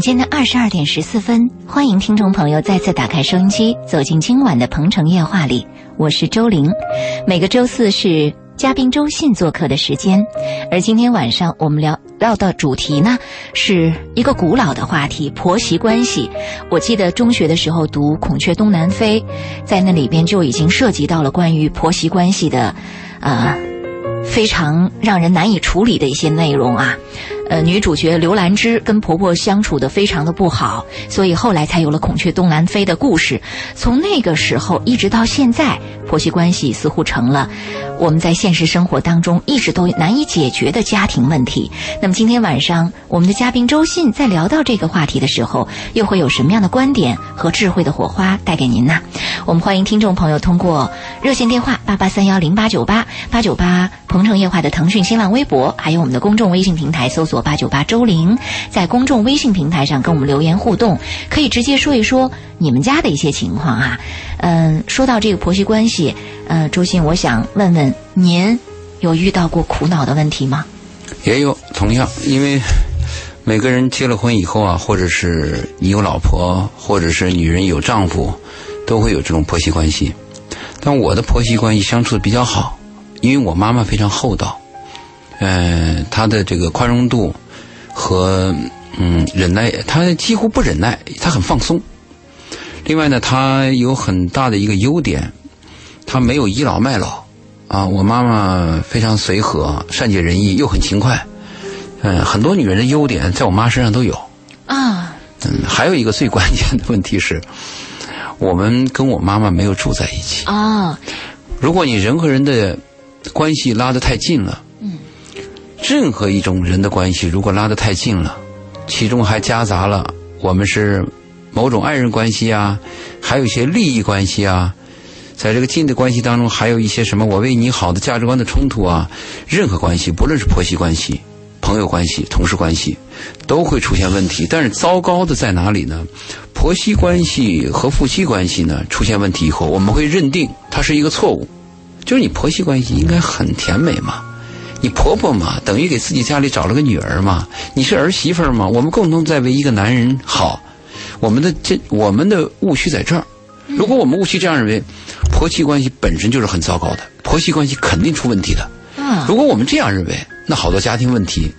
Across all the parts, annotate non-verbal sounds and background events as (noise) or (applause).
晚间的二十二点十四分，欢迎听众朋友再次打开收音机，走进今晚的《鹏城夜话》里。我是周玲，每个周四是嘉宾周信做客的时间，而今天晚上我们聊聊的主题呢，是一个古老的话题——婆媳关系。我记得中学的时候读《孔雀东南飞》，在那里边就已经涉及到了关于婆媳关系的，啊。非常让人难以处理的一些内容啊，呃，女主角刘兰芝跟婆婆相处的非常的不好，所以后来才有了孔雀东南飞的故事。从那个时候一直到现在，婆媳关系似乎成了我们在现实生活当中一直都难以解决的家庭问题。那么今天晚上，我们的嘉宾周信在聊到这个话题的时候，又会有什么样的观点和智慧的火花带给您呢？我们欢迎听众朋友通过热线电话八八三幺零八九八八九八。鹏城夜话的腾讯、新浪微博，还有我们的公众微信平台，搜索“八九八周玲”，在公众微信平台上跟我们留言互动，可以直接说一说你们家的一些情况啊。嗯，说到这个婆媳关系，呃，周信，我想问问您，有遇到过苦恼的问题吗？也有，同样，因为每个人结了婚以后啊，或者是你有老婆，或者是女人有丈夫，都会有这种婆媳关系。但我的婆媳关系相处的比较好。因为我妈妈非常厚道，嗯，她的这个宽容度和嗯忍耐，她几乎不忍耐，她很放松。另外呢，她有很大的一个优点，她没有倚老卖老啊。我妈妈非常随和、善解人意，又很勤快。嗯，很多女人的优点在我妈身上都有啊。嗯，还有一个最关键的问题是，我们跟我妈妈没有住在一起啊。如果你人和人的关系拉得太近了，嗯，任何一种人的关系，如果拉得太近了，其中还夹杂了我们是某种爱人关系啊，还有一些利益关系啊，在这个近的关系当中，还有一些什么我为你好的价值观的冲突啊，任何关系，不论是婆媳关系、朋友关系、同事关系，都会出现问题。但是糟糕的在哪里呢？婆媳关系和夫妻关系呢出现问题以后，我们会认定它是一个错误。就是你婆媳关系应该很甜美嘛，你婆婆嘛，等于给自己家里找了个女儿嘛，你是儿媳妇嘛，我们共同在为一个男人好，我们的这我们的误区在这儿。如果我们误区这样认为，婆媳关系本身就是很糟糕的，婆媳关系肯定出问题的。嗯如果我们这样认为，那好多家庭问题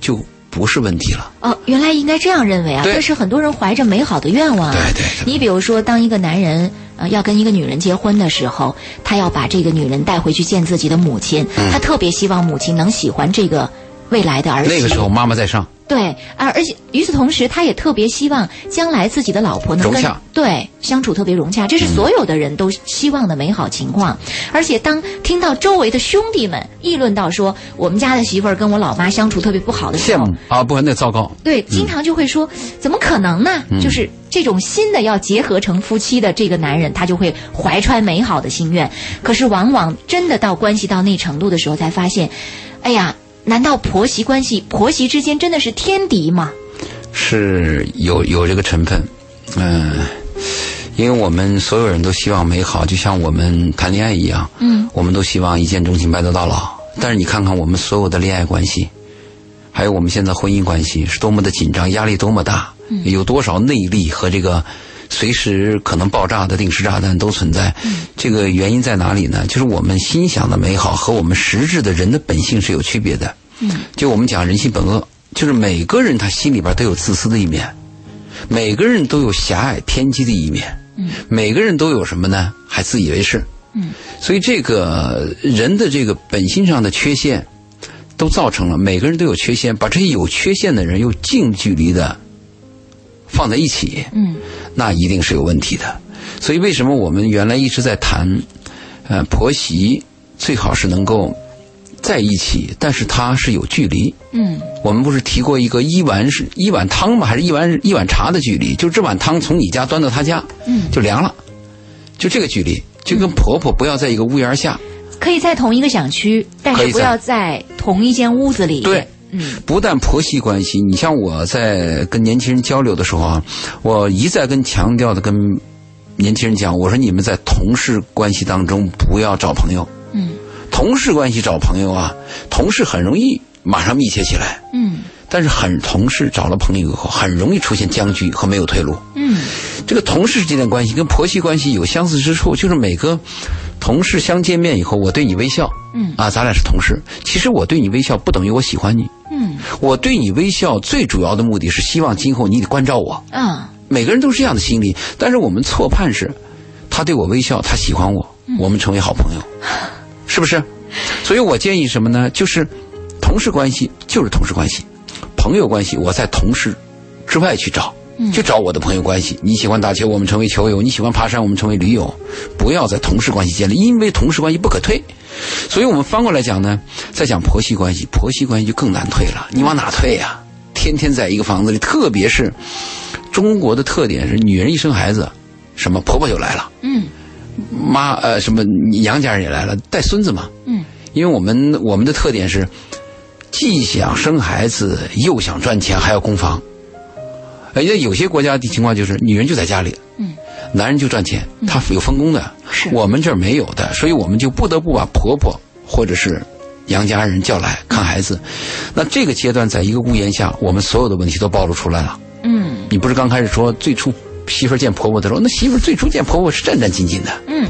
就不是问题了。哦，原来应该这样认为啊，但是很多人怀着美好的愿望。对对。你比如说，当一个男人。呃，要跟一个女人结婚的时候，他要把这个女人带回去见自己的母亲，他特别希望母亲能喜欢这个未来的儿子。那个时候，妈妈在上。对啊，而且与此同时，他也特别希望将来自己的老婆能跟对相处特别融洽，这是所有的人都希望的美好情况。而且当听到周围的兄弟们议论到说我们家的媳妇儿跟我老妈相处特别不好的时候，羡慕啊，不，那糟糕。对，经常就会说怎么可能呢？就是这种新的要结合成夫妻的这个男人，他就会怀揣美好的心愿。可是往往真的到关系到那程度的时候，才发现，哎呀。难道婆媳关系、婆媳之间真的是天敌吗？是有有这个成分，嗯，因为我们所有人都希望美好，就像我们谈恋爱一样，嗯，我们都希望一见钟情、白头到老。但是你看看我们所有的恋爱关系，还有我们现在婚姻关系，是多么的紧张，压力多么大，有多少内力和这个。随时可能爆炸的定时炸弹都存在，这个原因在哪里呢？就是我们心想的美好和我们实质的人的本性是有区别的。就我们讲人性本恶，就是每个人他心里边都有自私的一面，每个人都有狭隘偏激的一面，每个人都有什么呢？还自以为是。所以这个人的这个本性上的缺陷，都造成了每个人都有缺陷，把这些有缺陷的人又近距离的。放在一起，嗯，那一定是有问题的。所以为什么我们原来一直在谈，呃，婆媳最好是能够在一起，但是它是有距离。嗯，我们不是提过一个一碗是一碗汤吗？还是一碗一碗茶的距离？就这碗汤从你家端到他家，嗯，就凉了，就这个距离，就跟婆婆不要在一个屋檐下，可以在同一个小区，但是不要在同一间屋子里。对。嗯，不但婆媳关系，你像我在跟年轻人交流的时候啊，我一再跟强调的跟年轻人讲，我说你们在同事关系当中不要找朋友。嗯，同事关系找朋友啊，同事很容易马上密切起来。嗯，但是很同事找了朋友以后，很容易出现僵局和没有退路。嗯，这个同事之间的关系跟婆媳关系有相似之处，就是每个同事相见面以后，我对你微笑，嗯啊，咱俩是同事。其实我对你微笑不等于我喜欢你，嗯我对你微笑最主要的目的是希望今后你得关照我。嗯每个人都是这样的心理，但是我们错判是，他对我微笑，他喜欢我，我们成为好朋友，(laughs) 是不是？所以我建议什么呢？就是同事关系就是同事关系，朋友关系我在同事之外去找，去找我的朋友关系。你喜欢打球，我们成为球友；你喜欢爬山，我们成为驴友。不要在同事关系建立，因为同事关系不可退。所以我们翻过来讲呢，再讲婆媳关系，婆媳关系就更难退了。你往哪退呀、天天在一个房子里，特别是中国的特点是，女人一生孩子，什么婆婆就来了，嗯妈呃什么娘家人也来了，带孙子嘛。嗯因为我们我们的特点是，既想生孩子，又想赚钱，还要供房。而且有些国家的情况就是，女人就在家里，嗯，男人就赚钱，他有分工的。是我们这儿没有的，所以我们就不得不把婆婆或者是杨家人叫来看孩子。那这个阶段，在一个屋檐下，我们所有的问题都暴露出来了。嗯你不是刚开始说最初媳妇见婆婆的时候，那媳妇最初见婆婆是战战兢兢的，嗯，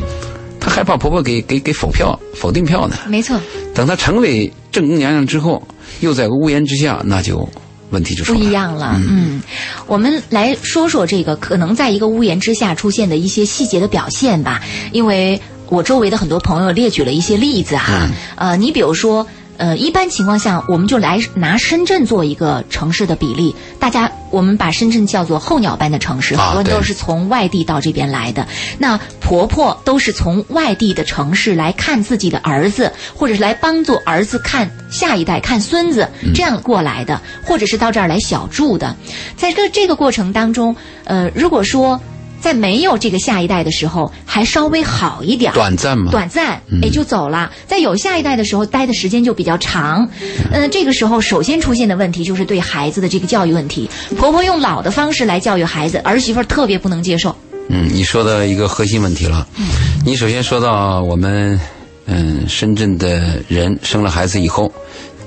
她害怕婆婆给给给否票否定票呢。没错，等她成为正宫娘娘之后，又在个屋檐之下，那就问题就出不。一样了。嗯，我们来说说这个可能在一个屋檐之下出现的一些细节的表现吧，因为我周围的很多朋友列举了一些例子哈。嗯呃，你比如说。呃，一般情况下，我们就来拿深圳做一个城市的比例。大家，我们把深圳叫做候鸟般的城市，啊很多人都是从外地到这边来的。那婆婆都是从外地的城市来看自己的儿子，或者是来帮助儿子看下一代、看孙子，这样过来的，或者是到这儿来小住的。在这这个过程当中，呃，如果说在没有这个下一代的时候，还稍微好一点儿，短暂嘛，短暂嗯也就走了。在有下一代的时候，待的时间就比较长。嗯、这个时候首先出现的问题就是对孩子的这个教育问题。婆婆用老的方式来教育孩子，儿媳妇儿特别不能接受。嗯，你说到一个核心问题了。嗯你首先说到我们，嗯，深圳的人生了孩子以后，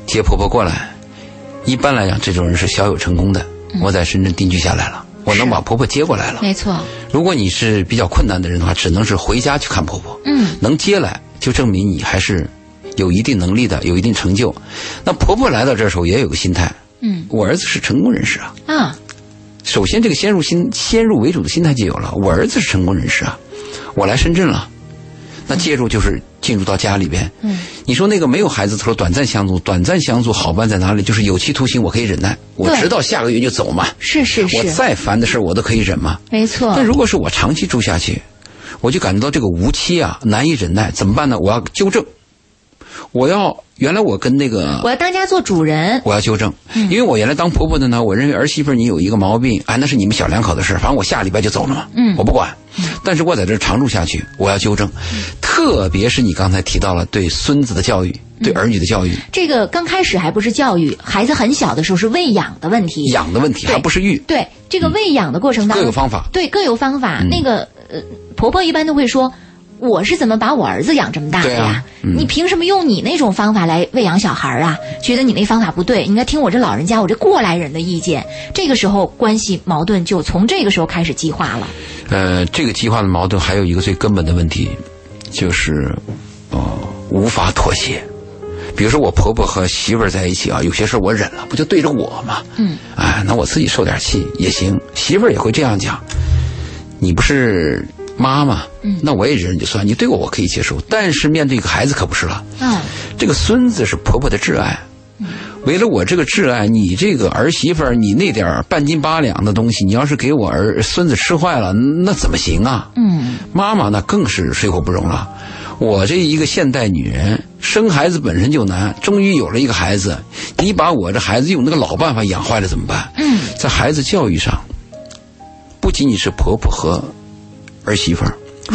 接婆婆过来，一般来讲，这种人是小有成功的。我在深圳定居下来了，我能把婆婆接过来了。没错，如果你是比较困难的人的话，只能是回家去看婆婆。嗯，能接来，就证明你还是有一定能力的，有一定成就。那婆婆来到这儿时候也有个心态，嗯我儿子是成功人士啊。啊，首先，这个先入心先入为主的心态就有了。我儿子是成功人士啊，我来深圳了，那介入就是进入到家里边。嗯，你说那个没有孩子的时候短暂相处，短暂相处好办在哪里？就是有期徒刑，我可以忍耐，我直到下个月就走嘛。是是我是，再烦的事儿我都可以忍嘛。没错但。如果是我长期住下去，我就感觉到这个无期啊，难以忍耐，怎么办呢？我要纠正，我要原来我跟那个我要当家做主人。我要纠正，因为我原来当婆婆的呢，我认为儿媳妇你有一个毛病，哎，那是你们小两口的事，反正我下礼拜就走了嘛，嗯我不管。但是我在这儿常住下去，我要纠正，特别是你刚才提到了对孙子的教育，对儿女的教育，这个刚开始还不是教育，孩子很小的时候是喂养的问题。养的问题还不是育，对这个喂养的过程当中，各有方法。对，各有方法。嗯那个呃，婆婆一般都会说。我是怎么把我儿子养这么大的呀？啊嗯你凭什么用你那种方法来喂养小孩啊？觉得你那方法不对，应该听我这老人家，我这过来人的意见。这个时候关系矛盾就从这个时候开始激化了。呃，这个激化的矛盾还有一个最根本的问题，就是呃无法妥协。比如说我婆婆和媳妇儿在一起啊，有些事儿我忍了，不就对着我吗？嗯，哎，那我自己受点气也行。媳妇儿也会这样讲，你不是妈妈，嗯那我也忍就算，你对我我可以接受，但是面对一个孩子可不是了。嗯，这个孙子是婆婆的挚爱，为了我这个挚爱，你这个儿媳妇儿，你那点儿半斤八两的东西，你要是给我儿孙子吃坏了，那怎么行啊？嗯，妈妈那更是水火不容了。我这一个现代女人，生孩子本身就难，终于有了一个孩子，你把我这孩子用那个老办法养坏了怎么办？嗯，在孩子教育上，不仅仅是婆婆和儿媳妇儿，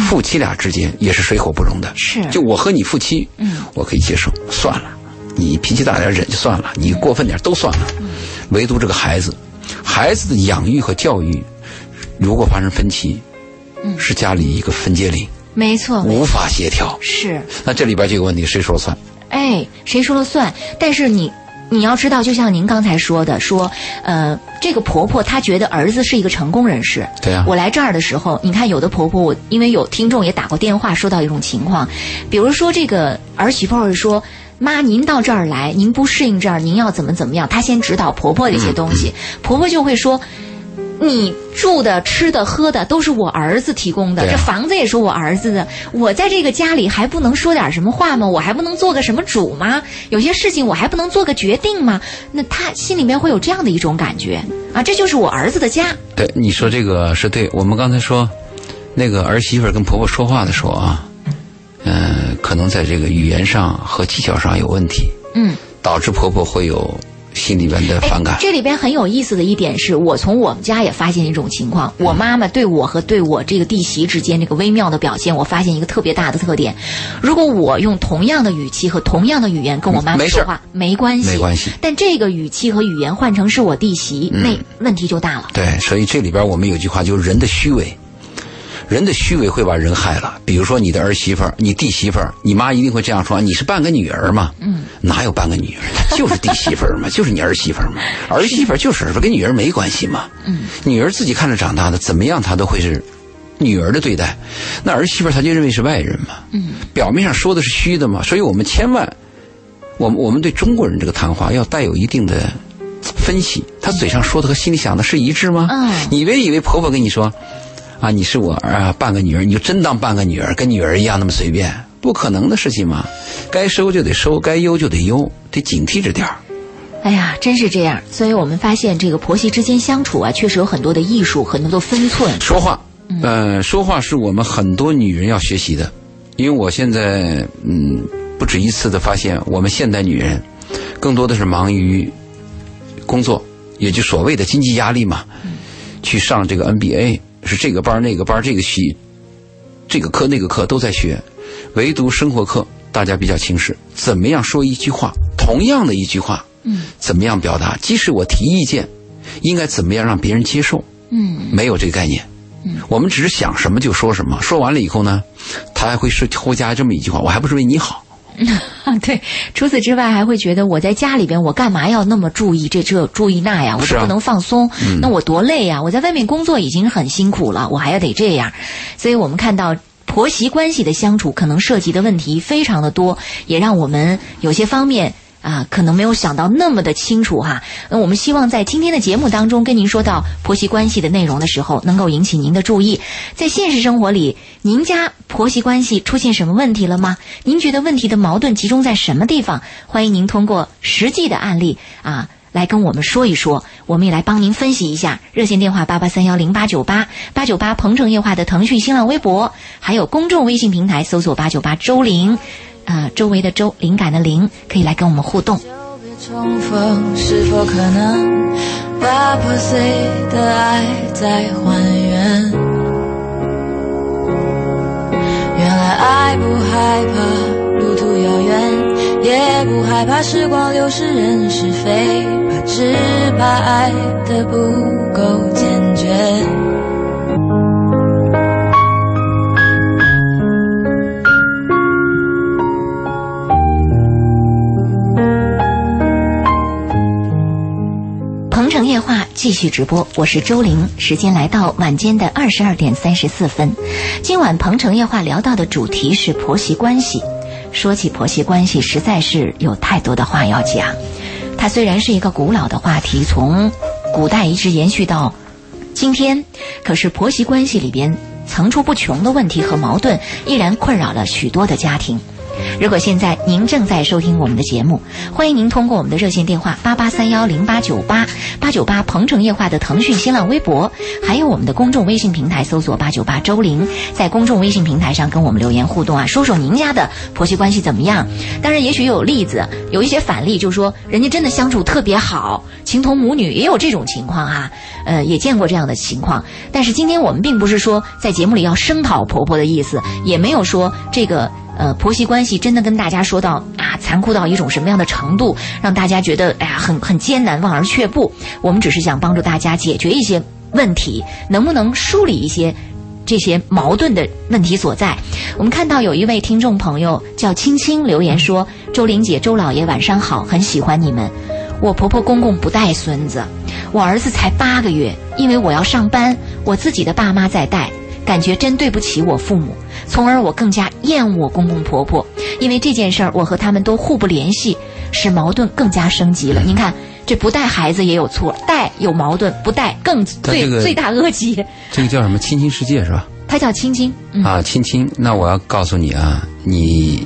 夫妻俩之间也是水火不容的。是就我和你夫妻，嗯，我可以接受，算了，你脾气大点忍就算了，你过分点都算了，唯独这个孩子，孩子的养育和教育，如果发生分歧，嗯是家里一个分界岭，没错，无法协调。是。那这里边就有问题，谁说了算？哎，谁说了算？但是你你要知道，就像您刚才说的，说呃，这个婆婆她觉得儿子是一个成功人士。对啊我来这儿的时候，你看有的婆婆，我因为有听众也打过电话，说到一种情况，比如说这个儿媳妇儿说。妈，您到这儿来，您不适应这儿，您要怎么怎么样？她先指导婆婆这些东西，婆婆就会说：“你住的、吃的、喝的都是我儿子提供的，啊这房子也是我儿子的。我在这个家里还不能说点什么话吗？我还不能做个什么主吗？有些事情我还不能做个决定吗？那他心里面会有这样的一种感觉啊，这就是我儿子的家。对，你说这个是对。我们刚才说，那个儿媳妇儿跟婆婆说话的时候啊，嗯、可能在这个语言上和技巧上有问题，嗯，导致婆婆会有心里边的反感。这里边很有意思的一点是，我从我们家也发现一种情况，我妈妈对我和对我这个弟媳之间这个微妙的表现，我发现一个特别大的特点。如果我用同样的语气和同样的语言跟我妈妈说话，没关系，没关系。但这个语气和语言换成是我弟媳，嗯那问题就大了。对，所以这里边我们有句话，就是人的虚伪，人的虚伪会把人害了。比如说你的儿媳妇儿、你弟媳妇儿，你妈一定会这样说：“你是半个女儿嘛？”嗯，哪有半个女儿？她就是弟媳妇儿嘛，(laughs) 就是你儿媳妇儿嘛。儿媳妇儿就是儿媳妇儿，跟女儿没关系嘛。嗯，女儿自己看着长大的，怎么样她都会是女儿的对待。那儿媳妇儿她就认为是外人嘛。嗯，表面上说的是虚的嘛，所以我们千万，我们我们对中国人这个谈话要带有一定的分析，他嘴上说的和心里想的是一致吗？嗯你别以为婆婆跟你说，啊，你是我啊半个女儿，你就真当半个女儿，跟女儿一样那么随便，不可能的事情嘛。该收就得收，该悠就得悠，得警惕着点儿。哎呀，真是这样。所以我们发现，这个婆媳之间相处啊，确实有很多的艺术，很多的分寸。说话，呃，说话是我们很多女人要学习的，因为我现在嗯不止一次的发现，我们现代女人更多的是忙于工作，也就所谓的经济压力嘛，去上这个 NBA 是这个班儿那个班儿这个系，这个课那个课都在学，唯独生活课大家比较轻视，怎么样说一句话，同样的一句话，嗯，怎么样表达？即使我提意见，应该怎么样让别人接受？嗯，没有这个概念。嗯我们只是想什么就说什么，说完了以后呢，他还会是后加这么一句话：“我还不是为你好。啊，(laughs) 对。除此之外，还会觉得我在家里边，我干嘛要那么注意这这注意那呀？我不能放松，那我多累呀！我在外面工作已经很辛苦了，我还要得这样。所以我们看到。婆媳关系的相处可能涉及的问题非常的多，也让我们有些方面啊，可能没有想到那么的清楚哈。那我们希望在今天的节目当中跟您说到婆媳关系的内容的时候，能够引起您的注意。在现实生活里，您家婆媳关系出现什么问题了吗？您觉得问题的矛盾集中在什么地方？欢迎您通过实际的案例啊。来跟我们说一说，我们也来帮您分析一下。热线电话八八三幺零八九八八九八鹏城夜话的腾讯、新浪微博，还有公众微信平台搜索八九八周玲，啊，周围的周，灵感的灵，可以来跟我们互动。就别重逢，是否可能把破碎的爱再还原？原来爱不害怕路途遥远，也不害怕时光流逝人是非，怕只怕爱的不够坚决。城夜话继续直播，我是周玲，时间来到晚间的二十二点三十四分。今晚鹏城夜话聊到的主题是婆媳关系。说起婆媳关系，实在是有太多的话要讲。它虽然是一个古老的话题，从古代一直延续到今天，可是婆媳关系里边层出不穷的问题和矛盾，依然困扰了许多的家庭。如果现在您正在收听我们的节目，欢迎您通过我们的热线电话八八三幺零八九八八九八鹏城夜话的腾讯、新浪微博，还有我们的公众微信平台搜索八九八周玲，在公众微信平台上跟我们留言互动啊，说说您家的婆媳关系怎么样？当然，也许有例子，有一些反例，就是说人家真的相处特别好，情同母女，也有这种情况啊。呃，也见过这样的情况。但是今天我们并不是说在节目里要声讨婆婆的意思，也没有说这个。呃，婆媳关系真的跟大家说到啊，残酷到一种什么样的程度，让大家觉得哎呀很很艰难，望而却步。我们只是想帮助大家解决一些问题，能不能梳理一些这些矛盾的问题所在？我们看到有一位听众朋友叫青青留言说：“周玲姐、周老爷晚上好，很喜欢你们。”我婆婆公公不带孙子，我儿子才八个月，因为我要上班，我自己的爸妈在带，感觉真对不起我父母，从而我更加厌恶我公公婆婆。因为这件事儿，我和他们都互不联系，使矛盾更加升级了。您看，这不带孩子也有错，带有矛盾，不带更罪、这个罪大恶极。这个叫什么亲亲世界是吧？他叫亲亲，嗯啊，亲亲。那我要告诉你啊，你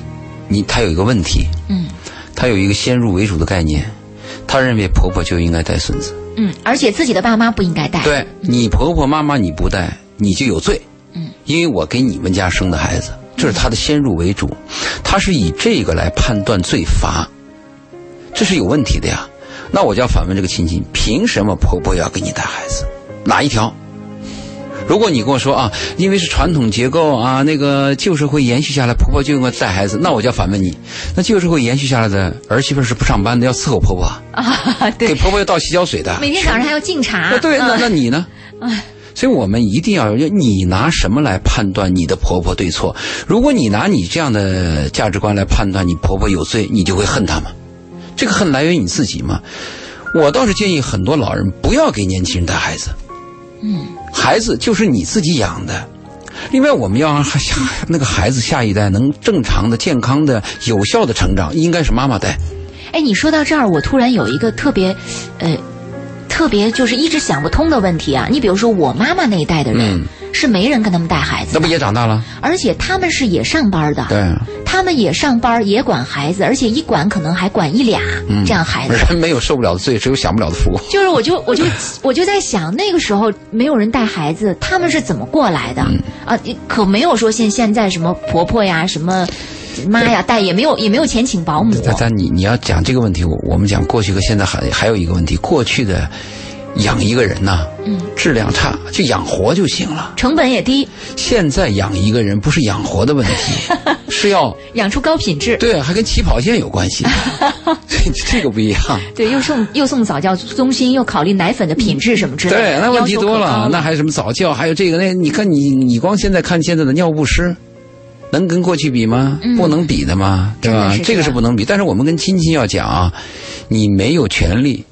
你他有一个问题，嗯他有一个先入为主的概念，他认为婆婆就应该带孙子。嗯，而且自己的爸妈不应该带。对你婆婆妈妈你不带，你就有罪。嗯，因为我给你们家生的孩子，这是他的先入为主，他是以这个来判断罪罚，这是有问题的呀。那我就要反问这个亲戚：凭什么婆婆要给你带孩子？哪一条？如果你跟我说啊，因为是传统结构啊，那个旧社会延续下来，婆婆就应该带孩子，那我就要反问你：那旧社会延续下来的儿媳妇是不上班的，要伺候婆婆啊，(laughs) 对，给，婆婆要倒洗脚水的，每天早上还要敬茶。啊，对，那嗯那你呢？所以我们一定要，你拿什么来判断你的婆婆对错？如果你拿你这样的价值观来判断你婆婆有罪，你就会恨她吗？这个恨来源于你自己吗？我倒是建议很多老人不要给年轻人带孩子，嗯，孩子就是你自己养的。另外，我们要让下那个孩子下一代能正常的、健康的、有效的成长，应该是妈妈带。哎，你说到这儿，我突然有一个特别，呃，特别就是一直想不通的问题啊。你比如说，我妈妈那一代的人、嗯是没人跟他们带孩子，那不也长大了？而且他们是也上班的，对，他们也上班也管孩子，而且一管可能还管一俩、嗯这样孩子。人没有受不了的罪，只有享不了的福。就是我就我就我就在想，那个时候没有人带孩子，他们是怎么过来的？嗯啊，可没有说现现在什么婆婆呀、什么妈呀带，也没有也没有钱请保姆。但但你你要讲这个问题，我我们讲过去和现在还还有一个问题，过去的养一个人呐，嗯，质量差，就养活就行了。成本也低，现在养一个人不是养活的问题，(laughs) 是要养出高品质。对，还跟起跑线有关系，(laughs) 这这个不一样。对，又送又送早教中心，又考虑奶粉的品质什么之类的。对，那问题多了，那还有什么早教，还有这个那，你看你你光现在看现在的尿不湿，能跟过去比吗？嗯不能比的吗，对吧？这这个是不能比。但是我们跟亲戚要讲啊，你没有权利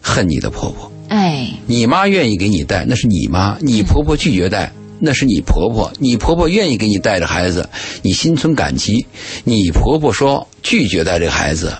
恨你的婆婆。哎，你妈愿意给你带，那是你妈；你婆婆拒绝带，那是你婆婆。你婆婆愿意给你带着孩子，你心存感激；你婆婆说拒绝带这个孩子，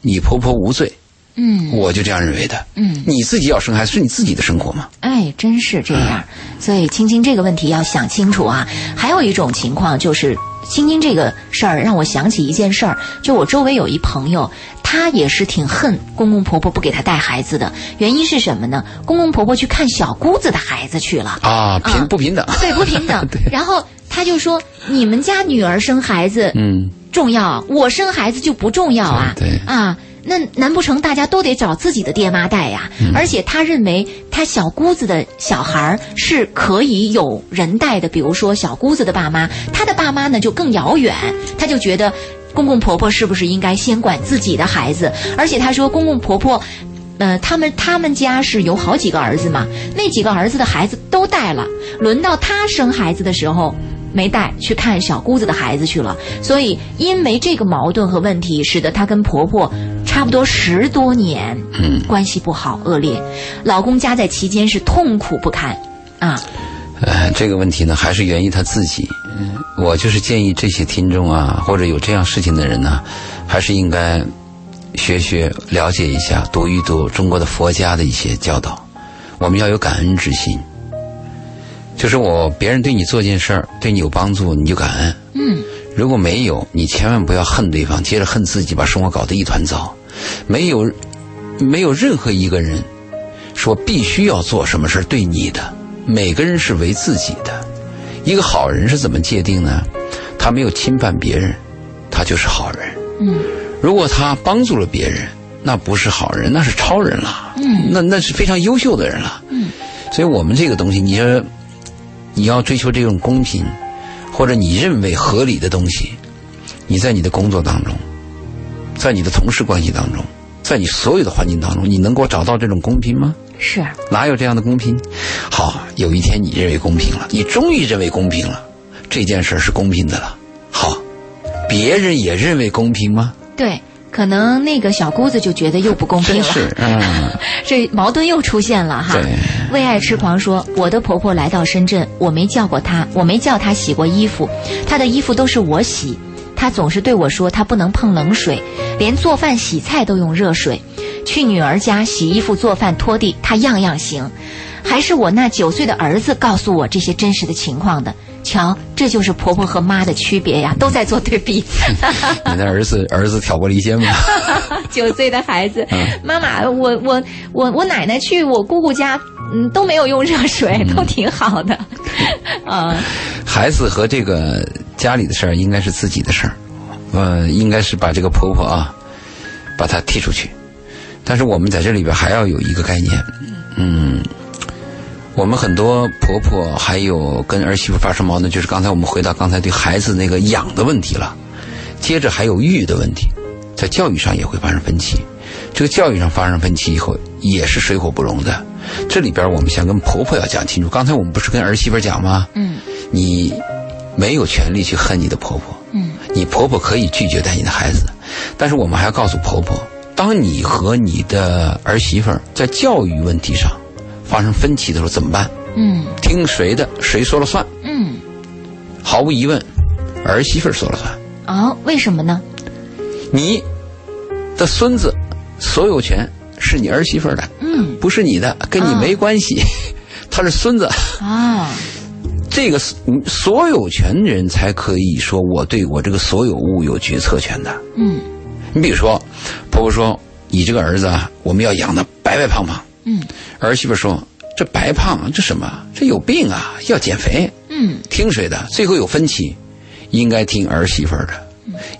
你婆婆无罪。嗯我就这样认为的。嗯，你自己要生孩子是你自己的生活嘛？哎，真是这样。所以青青这个问题要想清楚啊。还有一种情况就是，青青这个事儿让我想起一件事儿，就我周围有一朋友，他也是挺恨公公婆婆不给他带孩子的，原因是什么呢？公公婆婆去看小姑子的孩子去了。啊，平啊不平等？对，不平等。(laughs) 然后他就说：“你们家女儿生孩子嗯，重要，我生孩子就不重要啊。对对啊，那难不成大家都得找自己的爹妈带呀？嗯而且他认为他小姑子的小孩儿是可以有人带的，比如说小姑子的爸妈，他的爸妈呢就更遥远，他就觉得公公婆婆是不是应该先管自己的孩子？而且他说公公婆婆。呃，他们他们家是有好几个儿子嘛，那几个儿子的孩子都带了，轮到他生孩子的时候没带，去看小姑子的孩子去了。所以因为这个矛盾和问题，使得她跟婆婆差不多十多年，嗯，关系不好恶劣，老公夹在其间是痛苦不堪啊。呃，这个问题呢，还是源于他自己。嗯，我就是建议这些听众啊，或者有这样事情的人呢，还是应该学学、了解一下、读一读中国的佛家的一些教导。我们要有感恩之心，就是我别人对你做件事儿，对你有帮助，你就感恩。嗯，如果没有，你千万不要恨对方，接着恨自己，把生活搞得一团糟。没有，没有任何一个人说必须要做什么事对你的，每个人是为自己的。一个好人是怎么界定呢？他没有侵犯别人，他就是好人。嗯，如果他帮助了别人，那不是好人，那是超人了。嗯，那那是非常优秀的人了。嗯，所以我们这个东西，你说你要追求这种公平，或者你认为合理的东西，你在你的工作当中，在你的同事关系当中，在你所有的环境当中，你能够找到这种公平吗？是，哪有这样的公平？好，有一天你认为公平了，你终于认为公平了，这件事儿是公平的了。好，别人也认为公平吗？对。可能那个小姑子就觉得又不公平了，(laughs) 嗯，这矛盾又出现了哈。对为爱痴狂说，我的婆婆来到深圳，我没叫过她，我没叫她洗过衣服，她的衣服都是我洗。她总是对我说，他不能碰冷水，连做饭洗菜都用热水。去女儿家洗衣服、做饭、拖地，他样样行。还是我那九岁的儿子告诉我这些真实的情况的。瞧，这就是婆婆和妈的区别呀，都在做对比。(laughs) 你的儿子儿子挑拨离间吗？(laughs) 九岁的孩子，妈妈，我我我我奶奶去我姑姑家，嗯，都没有用热水，都挺好的。啊，(laughs) 孩子和这个家里的事儿应该是自己的事儿，呃，应该是把这个婆婆啊，把她踢出去。但是我们在这里边还要有一个概念，嗯，我们很多婆婆还有跟儿媳妇发生矛盾，就是刚才我们回到刚才对孩子那个养的问题了，接着还有育的问题，在教育上也会发生分歧。这个教育上发生分歧以后，也是水火不容的。这里边我们想跟婆婆要讲清楚。刚才我们不是跟儿媳妇讲吗？嗯，你没有权利去恨你的婆婆。嗯，你婆婆可以拒绝带你的孩子，但是我们还要告诉婆婆，当你和你的儿媳妇在教育问题上发生分歧的时候怎么办？嗯听谁的？谁说了算？嗯，毫无疑问，儿媳妇说了算。哦，为什么呢？你的孙子所有权是你儿媳妇的，嗯不是你的，跟你没关系。(laughs) 他是孙子，啊，这个嗯所有权人才可以说我对我这个所有物有决策权的。嗯。你比如说，婆婆说你这个儿子啊，我们要养的白白胖胖，嗯。儿媳妇说这白胖这什么？这有病啊，要减肥。嗯。听谁的？最后有分歧，应该听儿媳妇儿的，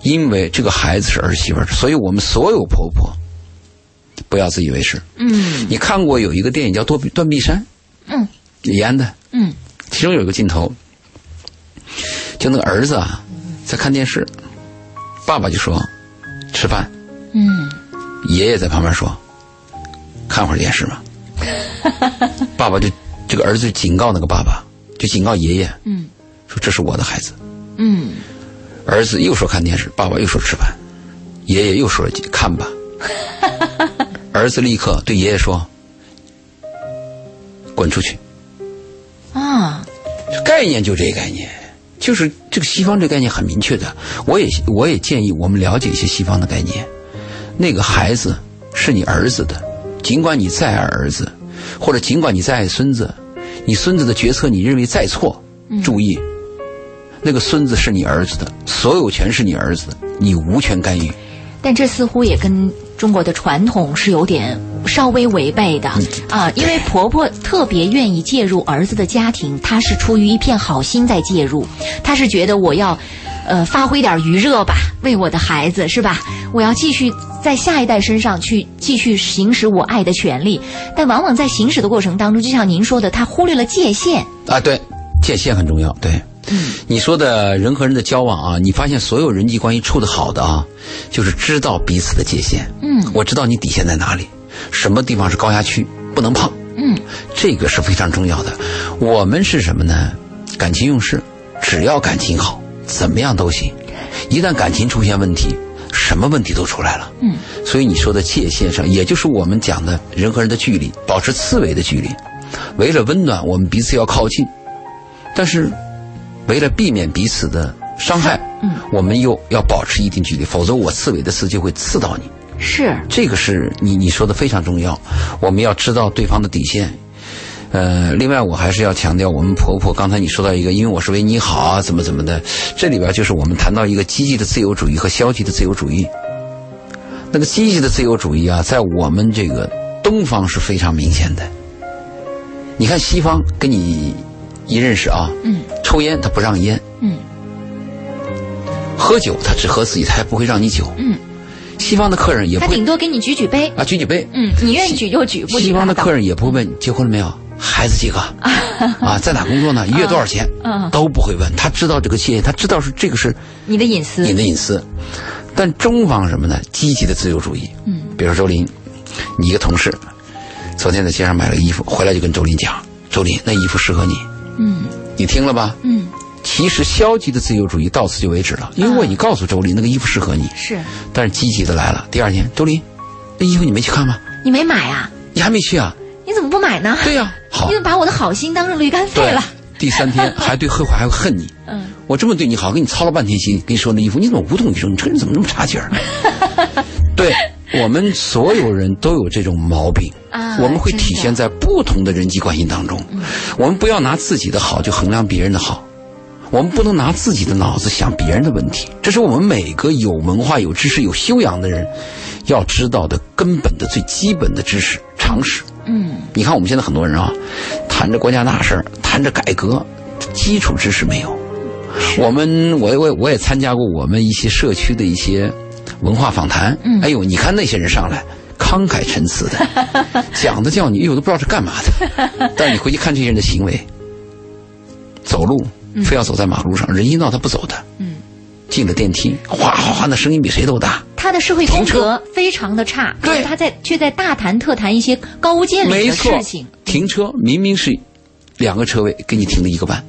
因为这个孩子是儿媳妇的，所以我们所有婆婆不要自以为是。嗯。你看过有一个电影叫《断臂断臂山》，嗯。李安的，嗯其中有一个镜头，就那个儿子啊在看电视，爸爸就说吃饭，嗯爷爷在旁边说看会儿电视嘛。(laughs) 爸爸就这个儿子就警告那个爸爸，就警告爷爷嗯说这是我的孩子。嗯，儿子又说看电视，爸爸又说吃饭，爷爷又说看吧。(laughs) 儿子立刻对爷爷说：“滚出去。啊，”概念就这个概念，就是这个西方这个概念很明确的。我也我也建议我们了解一些西方的概念。那个孩子是你儿子的，尽管你再爱儿子，或者尽管你再爱孙子，你孙子的决策你认为再错，注意，那个孙子是你儿子的，所有权是你儿子的，你无权干预。但这似乎也跟中国的传统是有点稍微违背的啊，因为婆婆特别愿意介入儿子的家庭，她是出于一片好心在介入，她是觉得我要。呃，发挥点余热吧，为我的孩子是吧？我要继续在下一代身上去继续行使我爱的权利，但往往在行使的过程当中，就像您说的，她忽略了界限。啊，对，界限很重要。对，嗯，你说的人和人的交往啊，你发现所有人际关系处得好的啊，就是知道彼此的界限。嗯我知道你底线在哪里，什么地方是高压区，不能碰。嗯这个是非常重要的。我们是什么呢？感情用事，只要感情好，怎么样都行。一旦感情出现问题，什么问题都出来了。嗯，所以你说的界限上，也就是我们讲的人和人的距离，保持四维的距离。为了温暖，我们彼此要靠近，但是为了避免彼此的伤害，嗯，我们又要保持一定距离，否则我刺猬的刺就会刺到你。是，这个是你你说的非常重要，我们要知道对方的底线。呃，另外我还是要强调，我们婆婆刚才你说到一个，因为我是为你好啊，怎么怎么的，这里边就是我们谈到一个积极的自由主义和消极的自由主义。那个积极的自由主义啊，在我们这个东方是非常明显的。你看西方跟你一认识啊，嗯。抽烟他不让烟，嗯。喝酒他只喝自己，他也不会让你酒。嗯，西方的客人也不会他顶多给你举举杯。啊举举杯，嗯，你愿意举就举，不举西方的客人也不会问结婚了没有，孩子几个，(laughs) 啊，在哪工作呢，一月多少钱，嗯。都不会问。他知道这个界限，他知道是这个是你的隐私。你的隐私。但中方什么呢？积极的自由主义。嗯，比如说周林，你一个同事，昨天在街上买了衣服，回来就跟周林讲，周林那衣服适合你，嗯你听了吧？嗯其实消极的自由主义到此就为止了，因为我已经告诉周林那个衣服适合你，是但是积极的来了。第二天，周林，那衣服你没去看吗？你没买啊？你还没去啊？你怎么不买呢？对呀、(laughs) 好你，怎么把我的好心当成驴肝肺了？第三天 (laughs) 还对后悔还会恨你。嗯，我这么对你好，给你操了半天心，跟你说那衣服，你怎么无动于衷？你这个人怎么那么差劲儿？(laughs) 对我们所有人都有这种毛病啊我们会体现在不同的人际关系当中。我们不要拿自己的好就衡量别人的好，我们不能拿自己的脑子想别人的问题。这是我们每个有文化、有知识、有修养的人要知道的根本的、最基本的知识常识。嗯，你看我们现在很多人啊，谈着国家大事儿，谈着改革，基础知识没有。我们我我我也参加过我们一些社区的一些文化访谈。嗯哎呦，你看那些人上来慷慨陈词的，(laughs) 讲的叫你有的不知道是干嘛的。(laughs) 但是你回去看这些人的行为，走路非要走在马路上，人行道他不走的。嗯，进了电梯，哗哗哗，那声音比谁都大。他的社会风格非常的差，对他在却在大谈特谈一些高屋建瓴的没错事情。，停车明明是两个车位，给你停了一个半。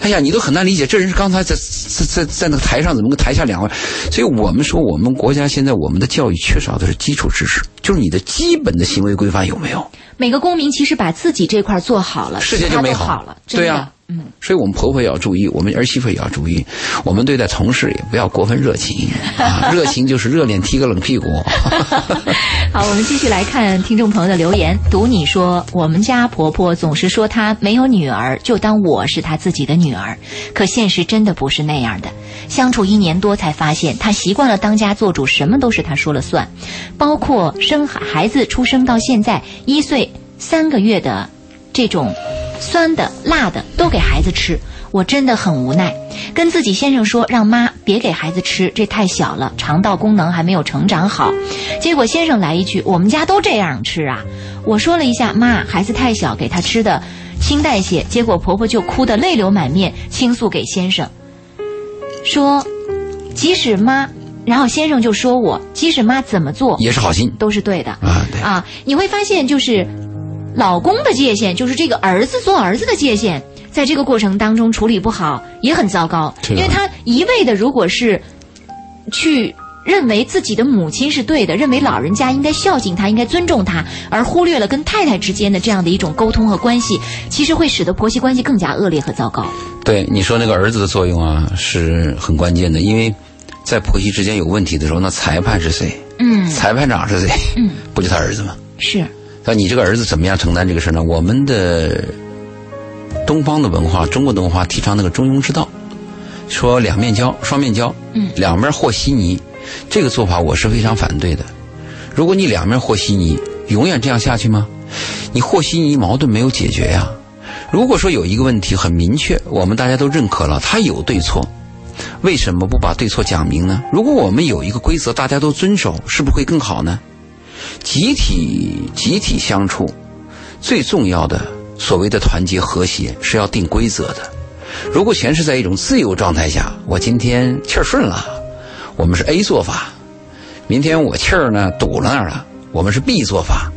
哎呀，你都很难理解，这人是刚才在在在在那个台上，怎么跟台下两位？所以我们说，我们国家现在我们的教育缺少的是基础知识，就是你的基本的行为规范有没有？每个公民其实把自己这块做好了，世界就美好好了。对呀嗯，所以我们婆婆也要注意，我们儿媳妇也要注意，我们对待同事也不要过分热情啊，(laughs) 热情就是热脸贴个冷屁股。(laughs) 好，我们继续来看听众朋友的留言。读你说，我们家婆婆总是说她没有女儿，就当我是她自己的女儿。可现实真的不是那样的。相处一年多，才发现她习惯了当家做主，什么都是她说了算，包括生孩孩子出生到现在一岁三个月的这种酸的、辣的都给孩子吃。我真的很无奈，跟自己先生说让妈别给孩子吃，这太小了，肠道功能还没有成长好。结果先生来一句：“我们家都这样吃啊。”我说了一下：“妈，孩子太小，给他吃的轻代谢。”结果婆婆就哭得泪流满面，倾诉给先生，说：“即使妈……”然后先生就说我：“即使妈怎么做也是好心都是对的。”啊，对。啊，你会发现就是老公的界限，就是这个儿子做儿子的界限，在这个过程当中处理不好也很糟糕，因为他一味的如果是去。认为自己的母亲是对的，认为老人家应该孝敬他，应该尊重他，而忽略了跟太太之间的这样的一种沟通和关系，其实会使得婆媳关系更加恶劣和糟糕。对你说那个儿子的作用啊，是很关键的，因为在婆媳之间有问题的时候，那裁判是谁？嗯，裁判长是谁？嗯，不就他儿子吗？是，那你这个儿子怎么样承担这个事呢？我们的东方的文化，中国的文化提倡那个中庸之道，说两面交、双面交，嗯两面和稀泥，这个做法我是非常反对的。如果你两面和稀泥，永远这样下去吗？你和稀泥矛盾没有解决呀。如果说有一个问题很明确，我们大家都认可了，它有对错，为什么不把对错讲明呢？如果我们有一个规则，大家都遵守，是不是会更好呢？集体集体相处，最重要的所谓的团结和谐是要定规则的。如果全是在一种自由状态下，我今天气儿顺了，我们是 A 做法；明天我气儿呢堵了那儿了，我们是 B 做法，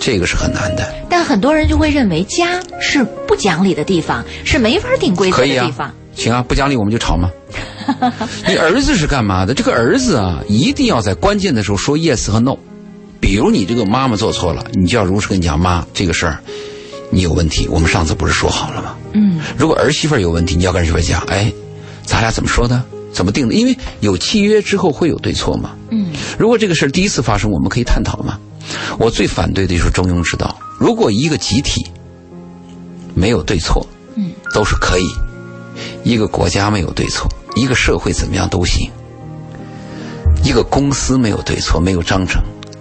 这个是很难的。但很多人就会认为家是不讲理的地方，是没法定规则的地方。，行啊，不讲理我们就吵嘛。你儿子是干嘛的？这个儿子啊，一定要在关键的时候说 yes 和 no。比如你这个妈妈做错了，你就要如实跟你讲，妈，这个事儿你有问题，我们上次不是说好了吗？嗯，如果儿媳妇有问题，你要跟儿媳妇儿讲，哎，咱俩怎么说的？怎么定的？因为有契约之后会有对错嘛。嗯，如果这个事儿第一次发生，我们可以探讨嘛。我最反对的就是中庸之道。如果一个集体没有对错，嗯，都是可以；一个国家没有对错，一个社会怎么样都行。一个公司没有对错，没有章程，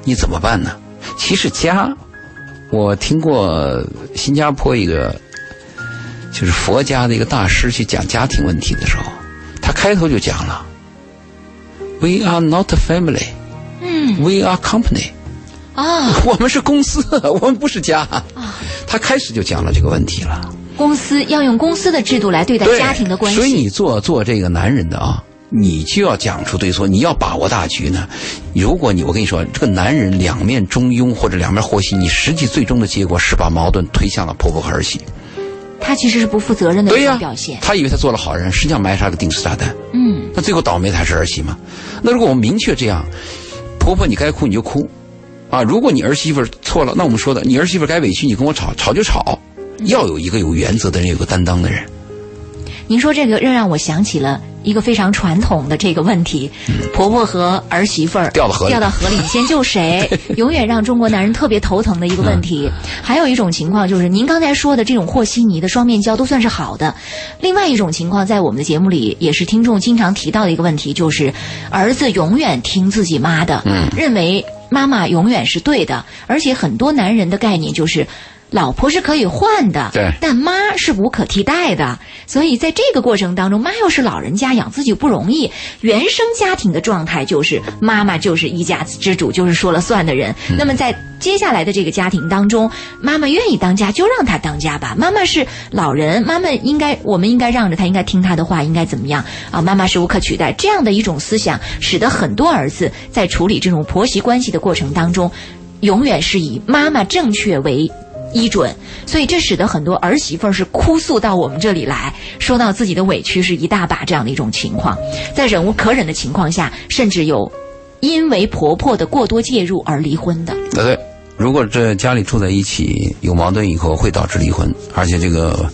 你怎么办呢？其实家，我听过新加坡一个就是佛家的一个大师去讲家庭问题的时候，他开头就讲了：“We are not a family, 嗯 we are company。”啊，(laughs) 我们是公司，我们不是家。他开始就讲了这个问题了。公司要用公司的制度来对待家庭的关系。所以你做做这个男人的啊，你就要讲出对错，你要把握大局呢。如果你我跟你说，这个男人两面中庸或者两面和稀，你实际最终的结果是把矛盾推向了婆婆和儿媳。他其实是不负责任的一、种表现。他以为他做了好人，实际上埋下了个定时炸弹。嗯，那最后倒霉的还是儿媳嘛。那如果我们明确这样，婆婆你该哭你就哭，啊，如果你儿媳妇错了，那我们说的，你儿媳妇该委屈你跟我吵，吵就吵，要有一个有原则的人，有个担当的人。您说这个又让我想起了一个非常传统的这个问题：婆婆和儿媳妇儿掉到河里掉到河里，你先救谁？(laughs) 永远让中国男人特别头疼的一个问题。还有一种情况就是您刚才说的这种和稀泥的双面胶都算是好的。另外一种情况，在我们的节目里也是听众经常提到的一个问题，就是儿子永远听自己妈的，嗯认为妈妈永远是对的，而且很多男人的概念就是。老婆是可以换的，对但妈是无可替代的。所以在这个过程当中，妈又是老人家养自己不容易。原生家庭的状态就是妈妈就是一家之主，就是说了算的人。那么在接下来的这个家庭当中，妈妈愿意当家就让她当家吧。妈妈是老人，妈妈应该我们应该让着她，应该听她的话，应该怎么样啊？妈妈是无可取代，这样的一种思想，使得很多儿子在处理这种婆媳关系的过程当中，永远是以妈妈正确为。依准，所以这使得很多儿媳妇儿是哭诉到我们这里来，说到自己的委屈是一大把这样的一种情况，在忍无可忍的情况下，甚至有因为婆婆的过多介入而离婚的。呃，对，如果这家里住在一起有矛盾以后，会导致离婚，而且这个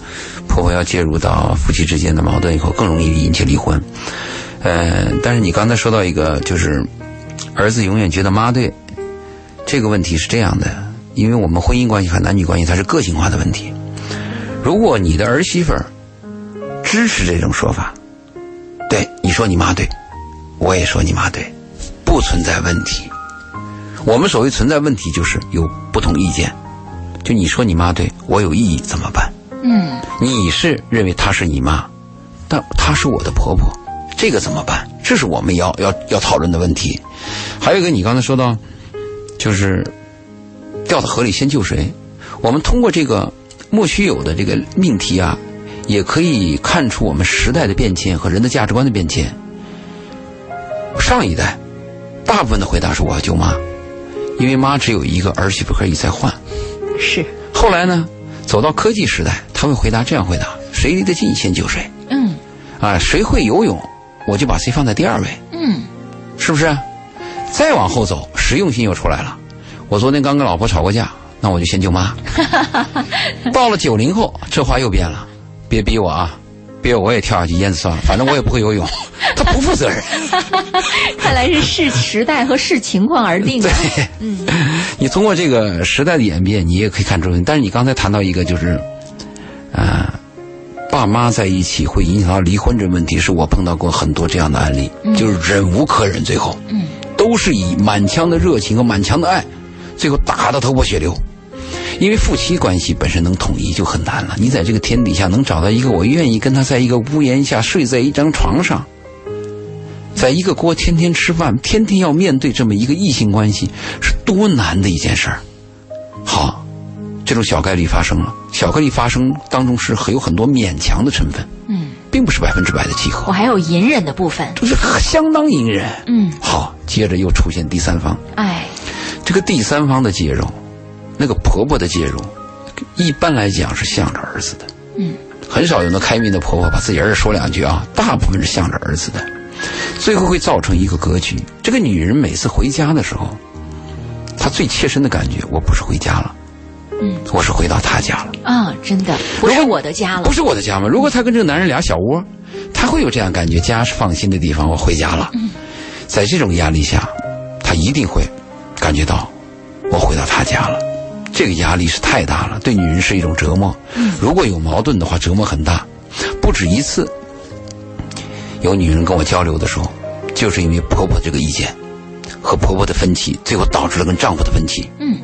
婆婆要介入到夫妻之间的矛盾以后，更容易引起离婚。呃，但是你刚才说到一个，就是儿子永远觉得妈对，这个问题是这样的，因为我们婚姻关系和男女关系它是个性化的问题。如果你的儿媳妇儿支持这种说法，对你说你妈对，我也说你妈对，不存在问题。我们所谓存在问题，就是有不同意见。就你说你妈对我有异议怎么办？嗯，你是认为她是你妈，但她是我的婆婆，这个怎么办？这是我们要要要讨论的问题。还有一个，你刚才说到，就是掉到河里先救谁？我们通过这个莫须有的这个命题啊，也可以看出我们时代的变迁和人的价值观的变迁。上一代，大部分的回答是我要救妈，因为妈只有一个，儿媳妇可以再换。是，后来呢，走到科技时代，他会回答这样回答：谁离得近先救谁嗯啊，谁会游泳，我就把谁放在第二位，嗯，是不是？再往后走，实用性又出来了。我昨天刚跟老婆吵过架，那我就先救妈。(laughs) 到了九零后，这话又变了，别逼我啊，逼我我也跳下去淹死算了，反正我也不会游泳。(laughs) 他不负责任。看来是视时代和视情况而定的。嗯你通过这个时代的演变，你也可以看出。但是你刚才谈到一个，就是，啊、爸妈在一起会影响到离婚这个问题，是我碰到过很多这样的案例，就是忍无可忍，最后，嗯，都是以满腔的热情和满腔的爱，最后打得头破血流。因为夫妻关系本身能统一就很难了，你在这个天底下能找到一个我愿意跟他在一个屋檐下睡在一张床上，在一个锅天天吃饭，天天要面对这么一个异性关系，是多难的一件事儿。好，这种小概率发生了，小概率发生当中是很有很多勉强的成分，嗯，并不是百分之百的契合我，还有隐忍的部分。就是相当隐忍。嗯，好，接着又出现第三方，哎，这个第三方的介入，那个婆婆的介入，一般来讲是向着儿子的。嗯，很少有那开明的婆婆把自己儿子说两句啊，大部分是向着儿子的，最后会造成一个格局。这个女人每次回家的时候，她最切身的感觉，我不是回家了，嗯，我是回到他家了，啊，真的不是我的家了不。是我的家吗？如果她跟这个男人俩小窝，她会有这样感觉，家是放心的地方，我回家了。在这种压力下，她一定会感觉到我回到他家了。这个压力是太大了，对女人是一种折磨。如果有矛盾的话，折磨很大，不止一次。有女人跟我交流的时候，就是因为婆婆这个意见和婆婆的分歧，最后导致了跟丈夫的分歧，嗯，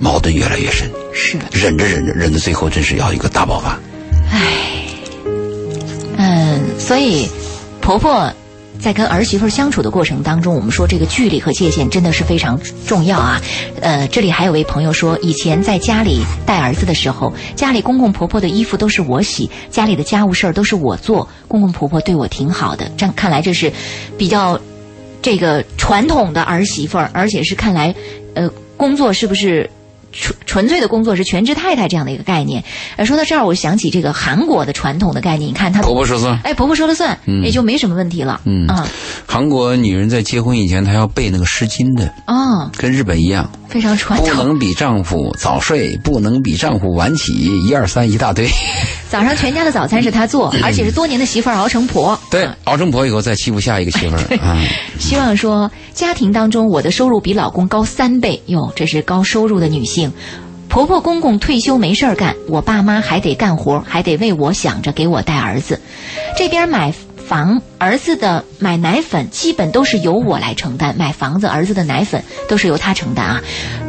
矛盾越来越深，是的。忍着忍着，忍到最后真是要一个大爆发。唉嗯，所以婆婆在跟儿媳妇相处的过程当中，我们说这个距离和界限真的是非常重要啊。呃，这里还有位朋友说，以前在家里带儿子的时候，家里公公婆婆的衣服都是我洗，家里的家务事儿都是我做，公公婆婆对我挺好的。这样看来这是比较这个传统的儿媳妇儿，而且是看来，呃，工作是不是？纯纯粹的工作是全职太太这样的一个概念。呃，说到这儿，我想起这个韩国的传统的概念，你看他婆婆说了算。哎，婆婆说了算，也就没什么问题了。嗯啊，韩国女人在结婚以前，她要背那个《诗经》的，哦，跟日本一样，非常传统不。能比丈夫早睡，不能比丈夫晚起，一二三一大堆。(laughs) 早上全家的早餐是她做，而且是多年的媳妇儿熬成婆。对啊，熬成婆以后再欺负下一个媳妇儿啊。(laughs) 希望说家庭当中我的收入比老公高三倍哟，这是高收入的女性。婆婆公公退休没事儿干，我爸妈还得干活，还得为我想着给我带儿子。这边买房，儿子的买奶粉基本都是由我来承担，买房子儿子的奶粉都是由他承担啊。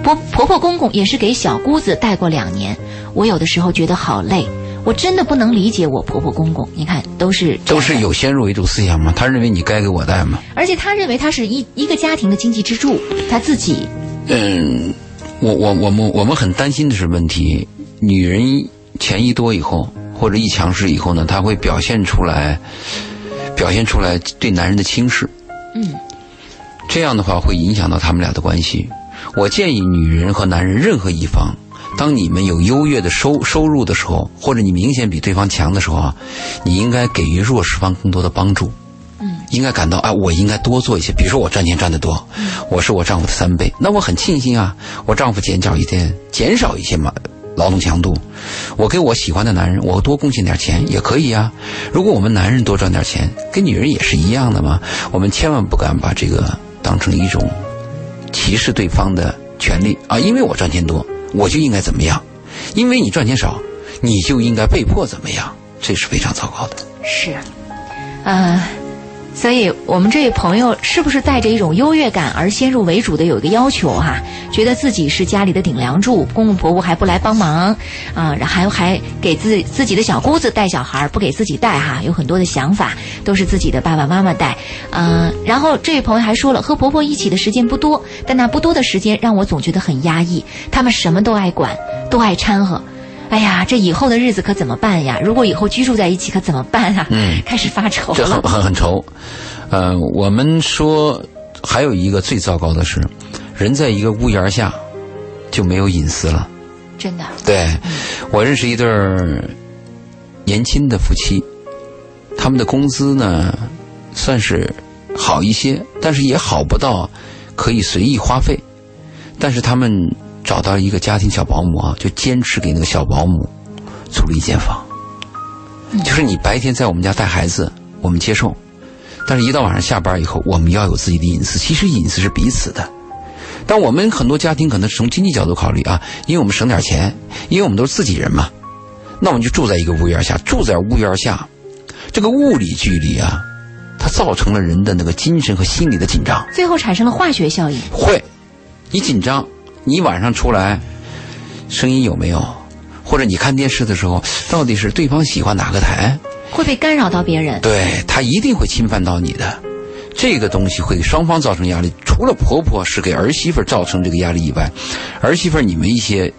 婆婆婆公公也是给小姑子带过两年，我有的时候觉得好累，我真的不能理解我婆婆公公。你看，都是都是有先入为主思想吗，他认为你该给我带吗。而且他认为他是一一个家庭的经济支柱，他自己嗯，我我我们我们很担心的是问题，女人钱一多以后，或者一强势以后呢，她会表现出来，表现出来对男人的轻视。嗯，这样的话会影响到他们俩的关系。我建议女人和男人任何一方，当你们有优越的收收入的时候，或者你明显比对方强的时候啊，你应该给予弱势方更多的帮助。嗯，应该感到啊，我应该多做一些。比如说我赚钱赚得多，我是我丈夫的三倍，那我很庆幸啊，我丈夫减少一点，减少一些嘛劳动强度，我给我喜欢的男人，我多贡献点钱也可以啊。如果我们男人多赚点钱，跟女人也是一样的嘛。我们千万不敢把这个当成一种歧视对方的权利啊，因为我赚钱多，我就应该怎么样；因为你赚钱少，你就应该被迫怎么样，这是非常糟糕的。是，呃，所以我们这位朋友是不是带着一种优越感而先入为主的有一个要求哈、觉得自己是家里的顶梁柱，公公婆婆还不来帮忙啊，还还给自自己的小姑子带小孩，不给自己带哈，有很多的想法都是自己的爸爸妈妈带，嗯、然后这位朋友还说了，和婆婆一起的时间不多，但那不多的时间让我总觉得很压抑，他们什么都爱管，都爱掺和。哎呀，这以后的日子可怎么办呀？如果以后居住在一起可怎么办啊？嗯 (laughs) 开始发愁这很。很很愁。呃，我们说还有一个最糟糕的是，人在一个屋檐下就没有隐私了。真的，对，我认识一对儿年轻的夫妻，他们的工资呢算是好一些，但是也好不到可以随意花费。但是他们找到一个家庭小保姆啊，就坚持给那个小保姆租了一间房。就是你白天在我们家带孩子，我们接受，但是一到晚上下班以后，我们要有自己的隐私。其实隐私是彼此的。但我们很多家庭可能是从经济角度考虑啊，因为我们省点钱，因为我们都是自己人嘛，那我们就住在一个屋檐下，住在屋檐下，这个物理距离啊，它造成了人的那个精神和心理的紧张。最后产生了化学效应。会，你紧张，你晚上出来，声音有没有？或者你看电视的时候，到底是对方喜欢哪个台？会被干扰到别人。对他一定会侵犯到你的，这个东西会给双方造成压力。除了婆婆是给儿媳妇儿造成这个压力以外，儿媳妇儿你们一些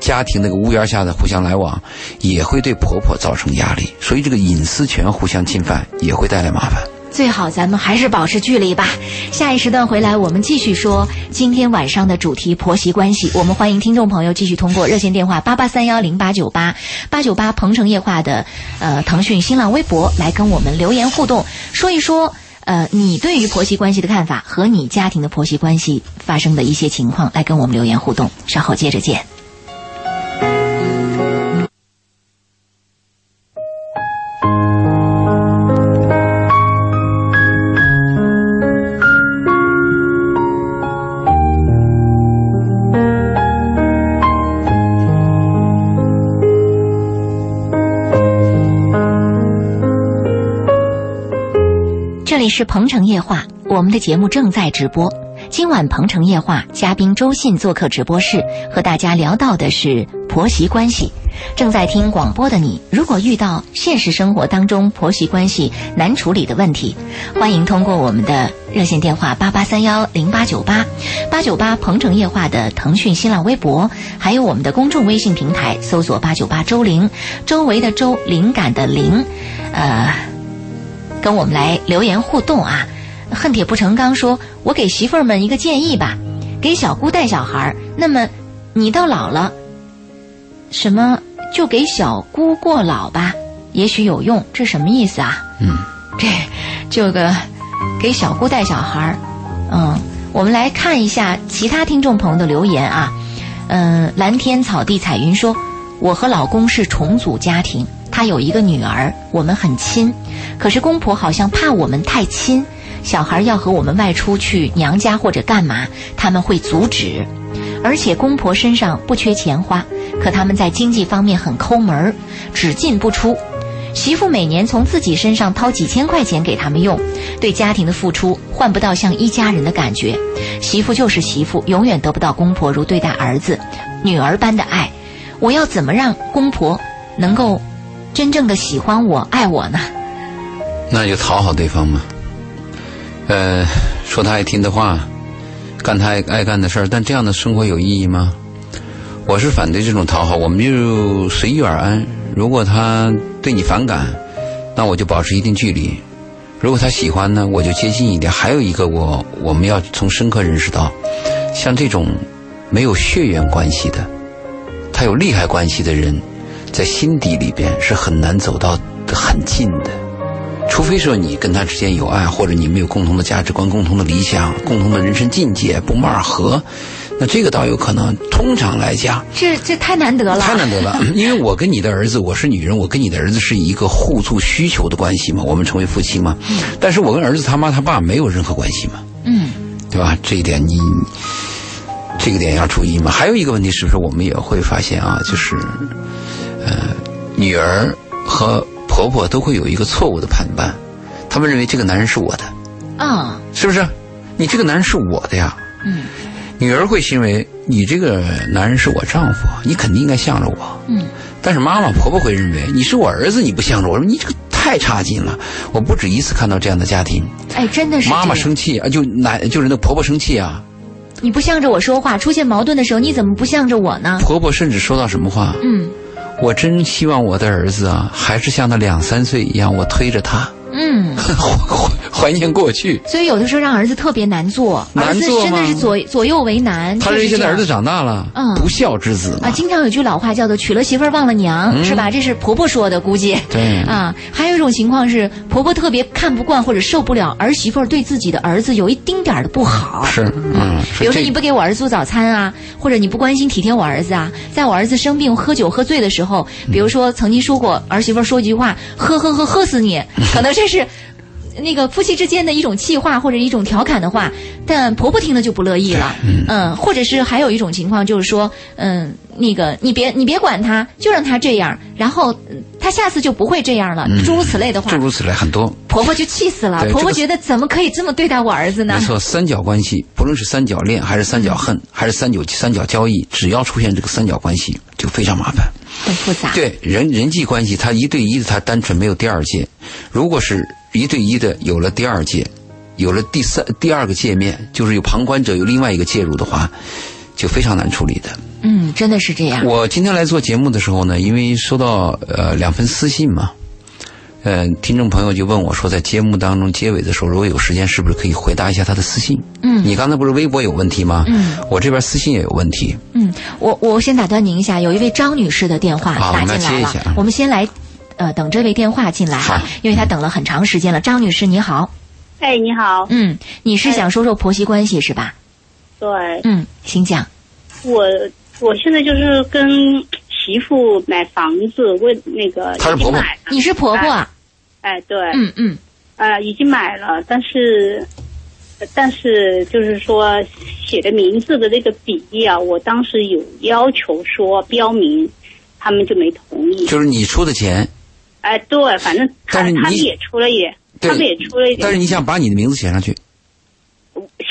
家庭那个屋檐下的互相来往，也会对婆婆造成压力。所以这个隐私权互相侵犯也会带来麻烦。最好咱们还是保持距离吧。下一时段回来，我们继续说今天晚上的主题婆媳关系。我们欢迎听众朋友继续通过热线电话八八三幺零八九八八九八鹏城夜话的呃腾讯新浪微博来跟我们留言互动，说一说。呃，你对于婆媳关系的看法和你家庭的婆媳关系发生的一些情况，来跟我们留言互动。稍后接着见。是鹏城夜话，我们的节目正在直播。今晚鹏城夜话嘉宾周信做客直播室，和大家聊到的是婆媳关系。正在听广播的你，如果遇到现实生活当中婆媳关系难处理的问题，欢迎通过我们的热线电话八八三幺零八九八八九八鹏城夜话的腾讯新浪微博，还有我们的公众微信平台，搜索八九八周玲，周围的周，灵感的灵，呃。跟我们来留言互动啊！恨铁不成钢说：“我给媳妇儿们一个建议吧，给小姑带小孩儿，那么你到老了，什么就给小姑过老吧，也许有用。这什么意思啊？嗯，这这个给小姑带小孩儿，嗯，我们来看一下其他听众朋友的留言啊。嗯，蓝天草地彩云说，我和老公是重组家庭，他有一个女儿，我们很亲，可是公婆好像怕我们太亲，小孩要和我们外出去娘家或者干嘛，他们会阻止。而且公婆身上不缺钱花，可他们在经济方面很抠门儿，只进不出。媳妇每年从自己身上掏几千块钱给他们用，对家庭的付出换不到像一家人的感觉。媳妇就是媳妇，永远得不到公婆如对待儿子、女儿般的爱。我要怎么让公婆能够真正的喜欢我、爱我呢？那就讨好对方嘛。呃，说他爱听的话，干他爱爱干的事儿，但这样的生活有意义吗？我是反对这种讨好，我们就随遇而安。如果他对你反感，那我就保持一定距离；如果他喜欢呢，我就接近一点。还有一个，我我们要从深刻认识到，像这种没有血缘关系的，他有利害关系的人，在心底里边是很难走到很近的。除非说你跟他之间有爱，或者你们有共同的价值观、共同的理想、共同的人生境界，不谋而合，那这个倒有可能。通常来讲，这这太难得了，太难得了。(laughs) 因为我跟你的儿子，我是女人，我跟你的儿子是一个互助需求的关系嘛，我们成为夫妻嘛。但是我跟儿子他妈他爸没有任何关系嘛，嗯，对吧？这一点你这个点要注意嘛。还有一个问题是不是我们也会发现啊，就是呃，女儿和婆婆都会有一个错误的判断，他们认为这个男人是我的，啊，是不是？你这个男人是我的呀，嗯女儿会认为你这个男人是我丈夫，你肯定应该向着我。嗯，但是妈妈婆婆会认为你是我儿子，你不向着我，说你这个太差劲了。我不止一次看到这样的家庭，哎，真的是妈妈生气啊，就奶就是那婆婆生气啊，你不向着我说话，出现矛盾的时候，你怎么不向着我呢？婆婆甚至说到什么话？嗯我真希望我的儿子啊，还是像他两三岁一样，我推着他，嗯，(laughs) 怀怀念过去。所以有的时候让儿子特别难做，儿子难做吗真的是左左右为难。他是现在儿子长大了，嗯不孝之子啊，。经常有句老话叫做“娶了媳妇儿忘了娘”，嗯是吧？这是婆婆说的，估计。对啊，还有一种情况是婆婆特别看不惯或者受不了儿媳妇儿对自己的儿子有一丁点儿的不好。是，嗯，比如说你不给我儿子做早餐啊，或者你不关心体贴我儿子啊，在我儿子生病喝酒喝醉的时候，比如说曾经说过儿媳妇儿说一句话，喝喝喝喝死你，可能这是。那个夫妻之间的一种气话或者一种调侃的话，但婆婆听了就不乐意了，嗯，或者是还有一种情况就是说，嗯，那个你别你别管他，就让他这样，然后嗯他下次就不会这样了，诸如此类的话诸，如此类很多。婆婆就气死了，婆婆觉得怎么可以这么对待我儿子呢没？错，三角关系，不论是三角恋，还是三角恨，还是三角三角交易，只要出现这个三角关系，就非常麻烦。很复杂，对人人际关系，它一对一的，它单纯没有第二界；如果是一对一的，有了第二界，有了第三第二个界面，就是有旁观者有另外一个介入的话，就非常难处理的。嗯，真的是这样。我今天来做节目的时候呢，因为收到呃两份私信嘛，呃，听众朋友就问我说，在节目当中结尾的时候，如果有时间，是不是可以回答一下他的私信？嗯你刚才不是微博有问题吗？嗯，我这边私信也有问题。嗯，我我先打断您一下，有一位张女士的电话好我们来打进来了接一下，我们先来，呃，等这位电话进来啊，因为她等了很长时间了。张女士你好，哎，你好，嗯，你是想说说婆媳关系是吧？对嗯，请讲。我，我现在就是跟媳妇买房子，为那个她是婆婆已经买了你是婆婆啊？哎，对，嗯嗯呃，已经买了，但是，但是就是说写的名字的那个比例啊，我当时有要求说标明，他们就没同意。就是你出的钱，哎，对，反正他但是他们也出了也，对他们也出了一点，但是你想把你的名字写上去，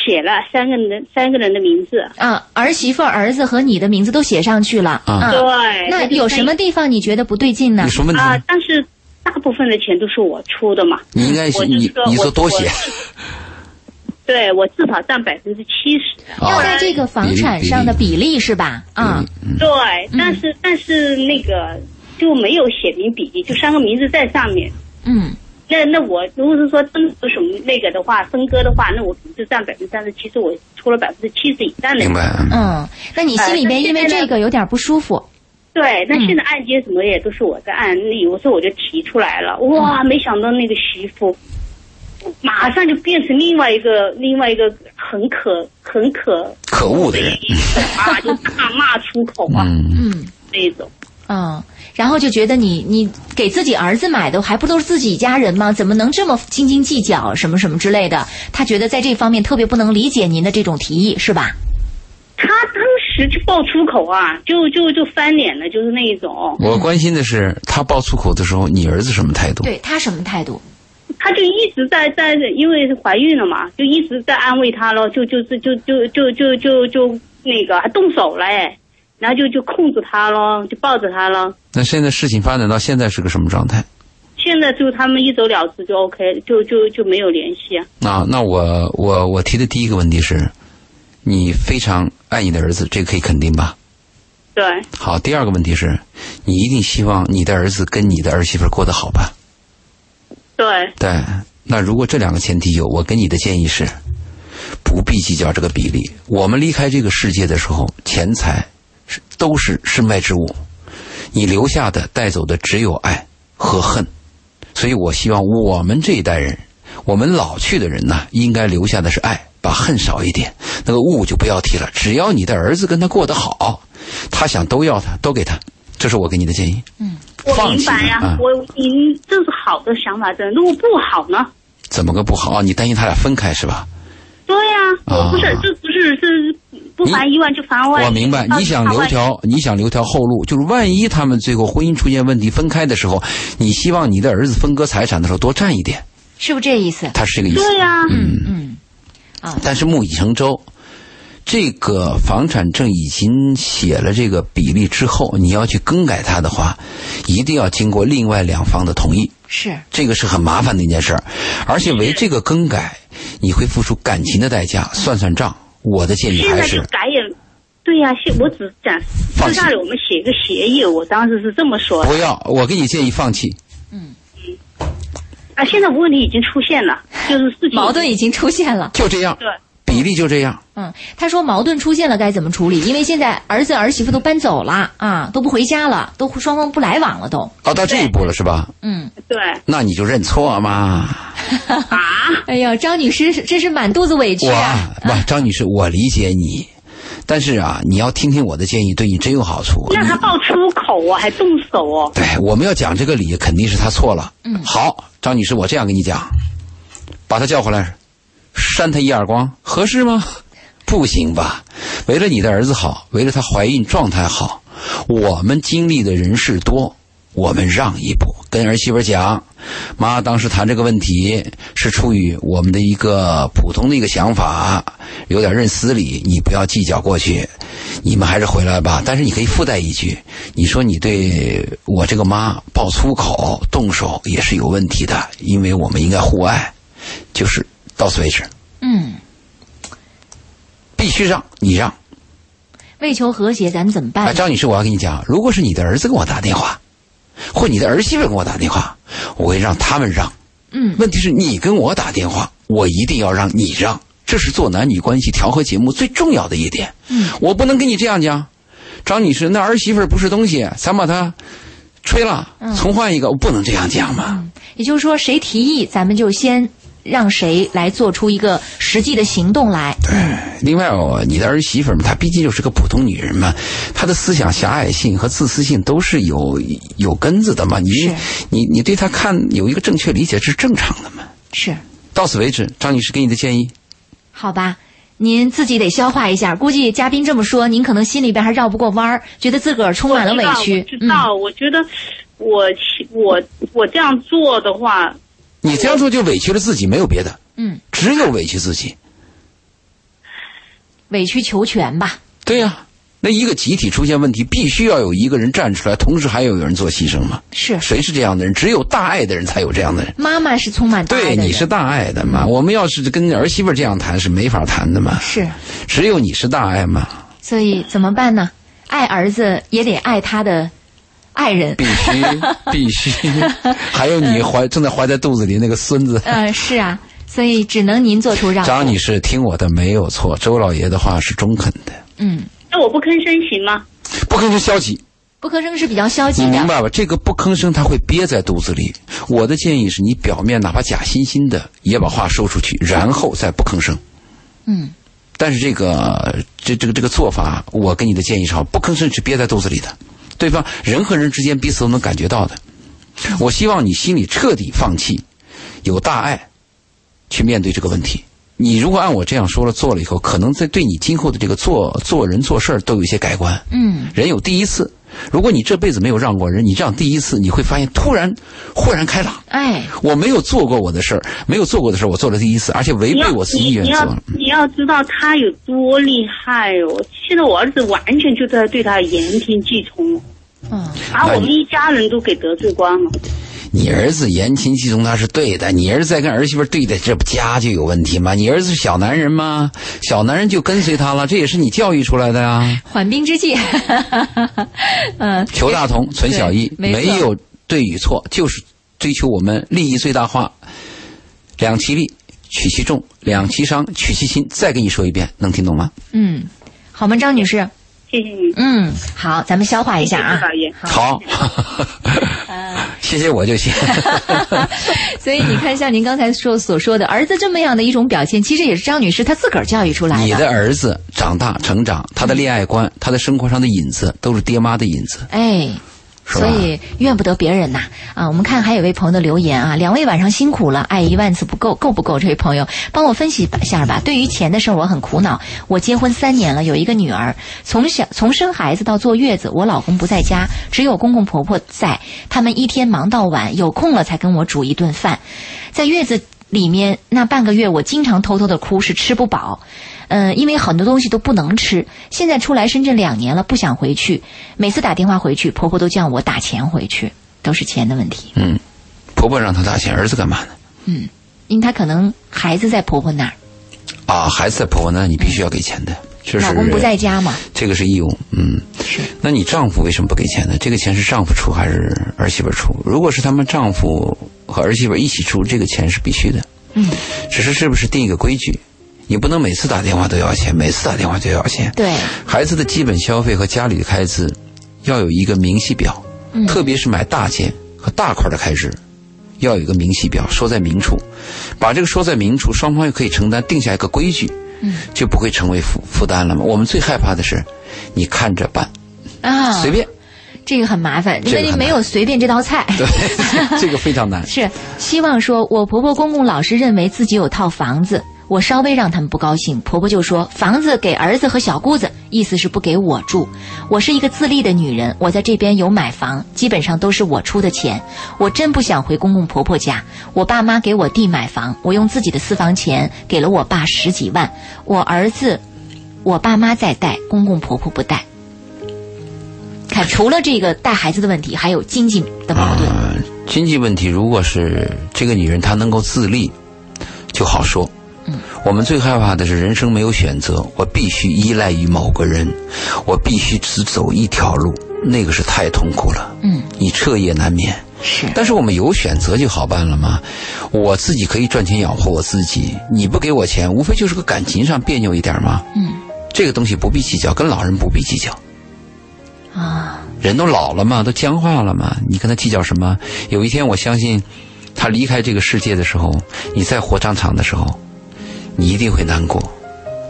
写了三个人的三个人的名字。啊，儿媳妇、儿子和你的名字都写上去了啊对，那有什么地方你觉得不对劲呢有？什么问题啊、但是大部分的钱都是我出的嘛。你应该我就你你说我我说多写，(laughs) 对我至少占百分之七十。要在这个房产上的比例是吧？啊，嗯，对，但是但是那个就没有写明比例，就三个名字在上面。嗯那那我如果是说真有什么那个的话，分割的话，那我可能就占百分之三十，其实我出了百分之七十以上的。明白？嗯，那你心里边因为这个有点不舒服，对，那现在按揭什么也都是我在按，那有时候我就提出来了，哇，没想到那个媳妇马上就变成另外一个另外一个很可很可可恶的人，(laughs) 啊，就大骂出口啊，嗯，嗯。那种。嗯，然后就觉得你你给自己儿子买的还不都是自己家人吗？怎么能这么斤斤计较什么什么之类的？他觉得在这方面特别不能理解您的这种提议，是吧？他当时就爆粗口啊，就就就翻脸了，就是那一种。我关心的是他爆粗口的时候，你儿子什么态度？对他什么态度？他就一直在在，因为怀孕了嘛，就一直在安慰他咯，就就是就就就就就就那个还动手了哎，然后就就控制他咯，就抱着他咯。那现在事情发展到现在是个什么状态？现在就他们一走了之就 OK，就就就没有联系啊。啊，那我我我提的第一个问题是，你非常爱你的儿子，这个可以肯定吧？对，好，第二个问题是，你一定希望你的儿子跟你的儿媳妇过得好吧？对，对，那如果这两个前提有，我给你的建议是，不必计较这个比例。我们离开这个世界的时候，钱财是都是身外之物，你留下的带走的只有爱和恨。所以我希望我们这一代人，我们老去的人呢，应该留下的是爱，把恨少一点，那个物就不要提了。只要你的儿子跟他过得好，他想都要他，都给他，这是我给你的建议。嗯，我明白呀、啊我你这是好的想法，真的。如果不好呢？怎么个不好啊？你担心他俩分开是吧？对呀、我不是，啊这不是是不烦一万就烦万。我明白，你想留条，你想留条后路，就是万一他们最后婚姻出现问题分开的时候，你希望你的儿子分割财产的时候多占一点，是不是这意思？他是这个意思。对呀、嗯嗯，啊，但是木已成舟，这个房产证已经写了这个比例之后，你要去更改它的话，一定要经过另外两方的同意，是这个是很麻烦的一件事儿，而且为这个更改，你会付出感情的代价。算算账，我的建议现在还是就改也。对呀、现我只是讲放弃私下里我们写一个协议，我当时是这么说的不要，我给你建议放弃。嗯嗯啊。现在问题已经出现了，就是事情矛盾已经出现了。就这样，对。比例就这样。嗯，他说矛盾出现了该怎么处理？因为现在儿子儿媳妇都搬走了啊，都不回家了，都双方不来往了都。哦，到这一步了是吧？嗯，对那你就认错嘛。(laughs) 啊，哎呀，张女士真是满肚子委屈我啊。不，张女士，我理解你，但是啊，你要听听我的建议，对你真有好处。让他爆粗口啊，还动手哦。对，我们要讲这个理，肯定是他错了。嗯好，张女士，我这样跟你讲，把他叫回来，扇他一耳光，合适吗？不行吧？为了你的儿子好，为了她怀孕状态好，我们经历的人事多，我们让一步，跟儿媳妇讲，妈当时谈这个问题是出于我们的一个普通的一个想法，有点认死理，你不要计较过去，你们还是回来吧。但是你可以附带一句，你说你对我这个妈爆粗口、动手也是有问题的，因为我们应该互爱，就是到此为止，嗯，必须让你让。为求和谐，咱们怎么哎，办？张女士，我要跟你讲，如果是你的儿子给我打电话，或你的儿媳妇给我打电话，我会让他们让。嗯，问题是你跟我打电话，我一定要让你让，这是做男女关系调和节目最重要的一点。嗯，我不能跟你这样讲，张女士，那儿媳妇不是东西，咱把她吹了，重换一个，我不能这样讲嘛。也就是说，谁提议，咱们就先让谁来做出一个实际的行动来。对另外哦，你的儿媳妇嘛，她毕竟就是个普通女人嘛，她的思想狭隘性和自私性都是有有根子的嘛。你是你你对她看有一个正确理解是正常的嘛。是，到此为止，张女士给你的建议。好吧。您自己得消化一下，估计嘉宾这么说，您可能心里边还绕不过弯儿，觉得自个儿充满了委屈。我知道，我觉得我我我这样做的话，你这样做就委屈了自己，没有别的，嗯，只有委屈自己。委曲求全吧。对呀、那一个集体出现问题，必须要有一个人站出来，同时还有有人做牺牲嘛。是，谁是这样的人？只有大爱的人才有这样的人。妈妈是充满大爱的对，你是大爱的嘛？我们要是跟儿媳妇这样谈是没法谈的嘛。是，只有你是大爱嘛。所以怎么办呢？爱儿子也得爱他的爱人。必须 (laughs) 必须，还有你怀正在怀在肚子里那个孙子。嗯，是啊，所以只能您做出让步。张女士听我的没有错，周老爷的话是中肯的，嗯，那我不吭声行吗？不吭声消极。不吭声是比较消极的。你明白吧？这个不吭声，他会憋在肚子里。我的建议是你表面哪怕假惺惺的，也把话说出去，然后再不吭声。嗯，但是这个这这个这个做法，我给你的建议是好，不吭声是憋在肚子里的，对方人和人之间彼此都能感觉到的。我希望你心里彻底放弃，有大爱，去面对这个问题。你如果按我这样说了做了以后，可能在对你今后的这个做做人做事儿都有一些改观。嗯，人有第一次，如果你这辈子没有让过人，你这样第一次，你会发现突然豁然开朗。哎，我没有做过我的事儿，没有做过的事儿，我做了第一次，而且违背我自己意愿你你要。你要知道他有多厉害哦！现在我儿子完全就在对他言听计从，嗯，把我们一家人都给得罪光了。你儿子言听计从他是对的，你儿子在跟儿媳妇对的，这不家就有问题吗？你儿子是小男人吗？小男人就跟随他了，这也是你教育出来的呀。缓兵之计。(laughs) 嗯，求大同，存小异，没有对与错，就是追求我们利益最大化。两其利，取其重；两其伤，取其轻。再给你说一遍，能听懂吗？嗯，好吗，张女士？谢谢你，嗯，好，咱们消化一下啊。好，(laughs) 谢谢我就行。(laughs) 所以你看，像您刚才说所说的，儿子这么样的一种表现，其实也是张女士她自个儿教育出来的。你的儿子长大成长，他的恋爱观，他的生活上的影子，都是爹妈的影子。哎。所以怨不得别人呐啊！我们看还有位朋友的留言啊，两位晚上辛苦了，爱一万次不够，够不够？这位朋友帮我分析一下吧。对于钱的事儿，我很苦恼。我结婚三年了，有一个女儿，从小从生孩子到坐月子，我老公不在家，只有公公婆婆在，他们一天忙到晚，有空了才跟我煮一顿饭。在月子里面那半个月，我经常偷偷的哭，是吃不饱。嗯，因为很多东西都不能吃。现在出来深圳两年了，不想回去。每次打电话回去，婆婆都叫我打钱回去，都是钱的问题。嗯，婆婆让她打钱，儿子干嘛呢？嗯，因为她可能孩子在婆婆那儿，啊，孩子在婆婆那，你必须要给钱的，老公不在家嘛。这个是义务。嗯，是。那你丈夫为什么不给钱呢？这个钱是丈夫出还是儿媳妇出？如果是他们丈夫和儿媳妇一起出，这个钱是必须的。嗯，只是是不是定一个规矩？你不能每次打电话都要钱，每次打电话就要钱。对，孩子的基本消费和家里的开支要有一个明细表，嗯特别是买大件和大块的开支，要有一个明细表，说在明处，把这个说在明处，双方又可以承担，定下一个规矩，嗯，就不会成为负负担了嘛。我们最害怕的是，你看着办，啊，随便，这个很麻烦，因为没有随便这道菜。对，这个非常难。是希望说，我婆婆公公老是认为自己有套房子，我稍微让他们不高兴，婆婆就说房子给儿子和小姑子，意思是不给我住。我是一个自立的女人，我在这边有买房，基本上都是我出的钱。我真不想回公公婆婆家，我爸妈给我弟买房，我用自己的私房钱给了我爸十几万，我儿子，我爸妈在带，公公婆婆不带。看，除了这个带孩子的问题，还有经济的矛盾。啊、经济问题，如果是这个女人她能够自立，就好说。嗯，我们最害怕的是人生没有选择，我必须依赖于某个人，我必须只走一条路，那个是太痛苦了。嗯，你彻夜难眠。是，但是我们有选择就好办了嘛？我自己可以赚钱养活我自己，你不给我钱，无非就是个感情上别扭一点嘛。嗯，这个东西不必计较，跟老人不必计较。啊，人都老了嘛，都僵化了嘛，你跟他计较什么？有一天，我相信，他离开这个世界的时候，你再活张长的时候，你一定会难过，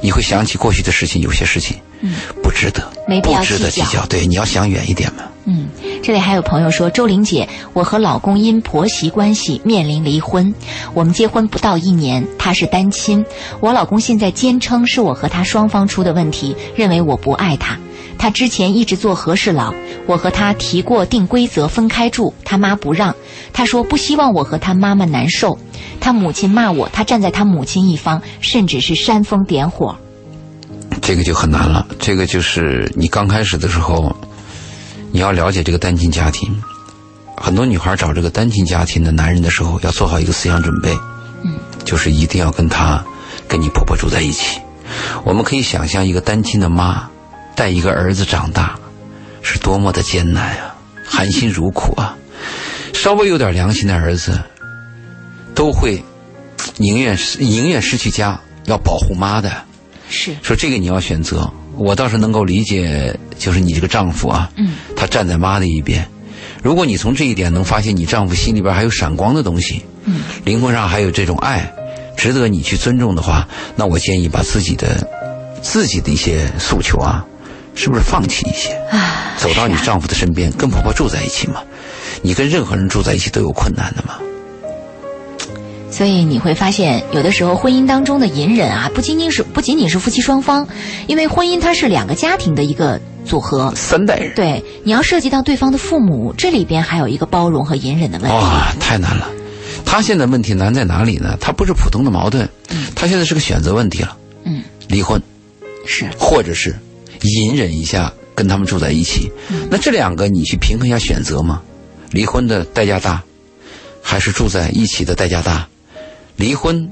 你会想起过去的事情，有些事情，嗯，不值得，没必要不值得计较。对，你要想远一点嘛。嗯，这里还有朋友说，周玲姐，我和老公因婆媳关系面临离婚，我们结婚不到一年，他是单亲，我老公现在坚称是我和他双方出的问题，认为我不爱他。他之前一直做和事佬，我和他提过定规则分开住，他妈不让，他说不希望我和他妈妈难受，他母亲骂我，他站在他母亲一方，甚至是煽风点火。这个就很难了，这个就是你刚开始的时候，你要了解这个单亲家庭。很多女孩找这个单亲家庭的男人的时候，要做好一个思想准备，嗯，就是一定要跟他、跟你婆婆住在一起。我们可以想象一个单亲的妈带一个儿子长大，是多么的艰难啊！含辛茹苦啊。稍微有点良心的儿子，都会宁愿宁愿失去家，要保护妈的。是说这个你要选择，我倒是能够理解，就是你这个丈夫啊，嗯，他站在妈的一边。如果你从这一点能发现你丈夫心里边还有闪光的东西，嗯，灵魂上还有这种爱，值得你去尊重的话，那我建议把自己的自己的一些诉求啊，是不是放弃一些，啊，走到你丈夫的身边，跟婆婆住在一起嘛？你跟任何人住在一起都有困难的嘛。所以你会发现，有的时候婚姻当中的隐忍啊，不仅仅是不仅仅是夫妻双方，因为婚姻它是两个家庭的一个组合。三代人，对，你要涉及到对方的父母，这里边还有一个包容和隐忍的问题。哇，太难了。他现在问题难在哪里呢？他不是普通的矛盾，他现在是个选择问题了。嗯，离婚，是，或者是隐忍一下跟他们住在一起。那这两个你去平衡一下选择吗？离婚的代价大，还是住在一起的代价大？离婚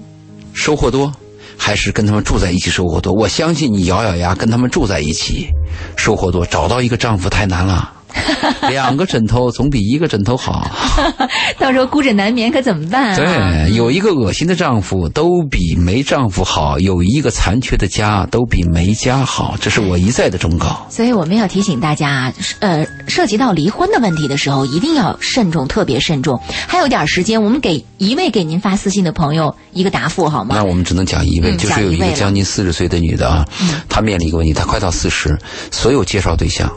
收获多，还是跟他们住在一起收获多？我相信你咬咬牙跟他们住在一起，收获多。找到一个丈夫太难了，(laughs) 两个枕头总比一个枕头好。(laughs) 到时候孤枕难眠可怎么办啊？对，有一个恶心的丈夫都比没丈夫好，有一个残缺的家都比没家好，这是我一再的忠告。所以我们要提醒大家，呃，涉及到离婚的问题的时候，一定要慎重，特别慎重。还有点时间，我们给一位给您发私信的朋友一个答复好吗？那我们只能讲一位，嗯就是有一个将近四十岁的女的啊，她面临一个问题，她快到四十，所有介绍对象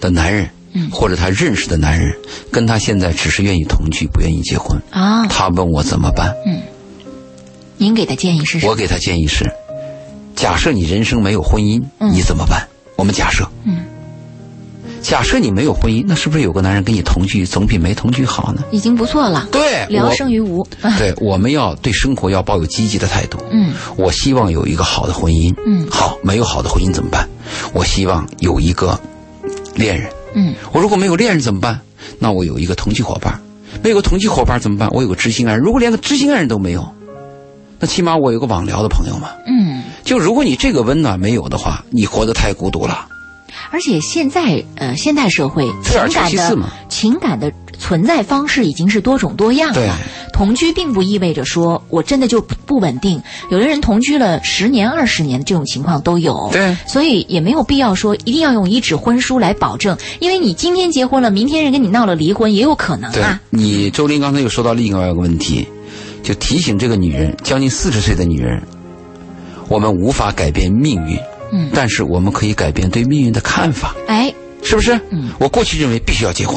的男人，嗯或者他认识的男人，跟他现在只是愿意同居，不愿意结婚。啊，他问我怎么办，嗯您给的建议是什么？我给他建议是：假设你人生没有婚姻，嗯你怎么办？我们假设，嗯，假设你没有婚姻，那是不是有个男人跟你同居，总比没同居好呢？已经不错了，对，聊胜于无。啊对，(laughs) 我们要对生活要抱有积极的态度。嗯我希望有一个好的婚姻。嗯好，没有好的婚姻怎么办？我希望有一个恋人。嗯我如果没有恋人怎么办？那我有一个同居伙伴。没有个同居伙伴怎么办？我有个知心爱人。如果连个知心爱人都没有，那起码我有个网聊的朋友嘛。嗯，就如果你这个温暖没有的话，你活得太孤独了。而且现在呃，现代社会情感的情感的存在方式已经是多种多样对。了。同居并不意味着说我真的就不不稳定，有的人同居了十年、二十年这种情况都有。对。所以也没有必要说一定要用一纸婚书来保证，因为你今天结婚了，明天人跟你闹了离婚也有可能对啊。你，周林刚才又说到另外一个问题，就提醒这个女人，将近四十岁的女人，我们无法改变命运，嗯。但是我们可以改变对命运的看法，哎，是不是？嗯，我过去认为必须要结婚，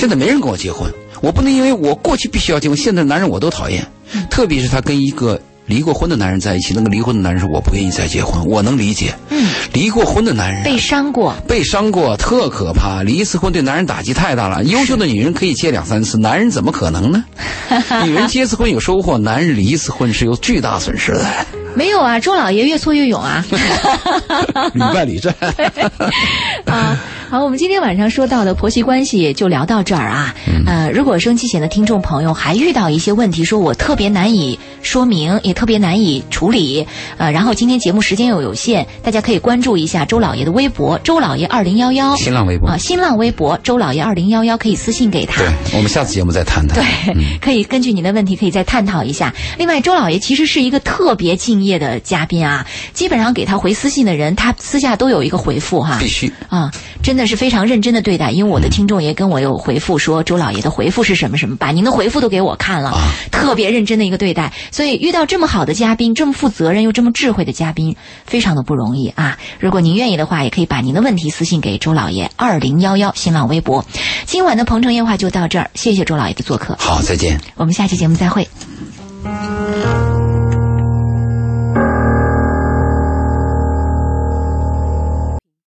现在没人跟我结婚，我不能因为我过去必须要结婚，现在男人我都讨厌，嗯特别是他跟一个离过婚的男人在一起，那个离婚的男人说我不愿意再结婚，我能理解，嗯，离过婚的男人啊被伤过，被伤过，特可怕。离一次婚对男人打击太大了。优秀的女人可以结两三次，男人怎么可能呢？(laughs) 女人结次婚有收获，男人离一次婚是有巨大损失的，没有啊？周老爷越挫越勇啊！屡败屡战。(laughs) 啊，好，我们今天晚上说到的婆媳关系就聊到这儿啊。呃，如果收音机前的听众朋友还遇到一些问题，说我特别难以说明，也特别难以处理，呃，然后今天节目时间又有限，大家可以关注一下周老爷的微博“周老爷二零幺幺”，新浪微博啊，新浪微博“周老爷二零幺幺”可以私信给他。对，我们下次节目再谈谈。对，可以根据您的问题可以再探讨一下。另外，周老爷其实是一个特别敬业的嘉宾啊，基本上给他回私信的人，他私下都有一个回复哈。必须。啊，真的是非常认真的对待，因为我的听众也跟我有回复说，周老爷的回复是什么什么，把您的回复都给我看了，特别认真的一个对待。所以遇到这么好的嘉宾，这么负责任又这么智慧的嘉宾，非常的不容易啊！如果您愿意的话，也可以把您的问题私信给周老爷二零幺幺新浪微博。今晚的鹏城夜话就到这儿，谢谢周老爷的做客，好，再见。我们下期节目再会。「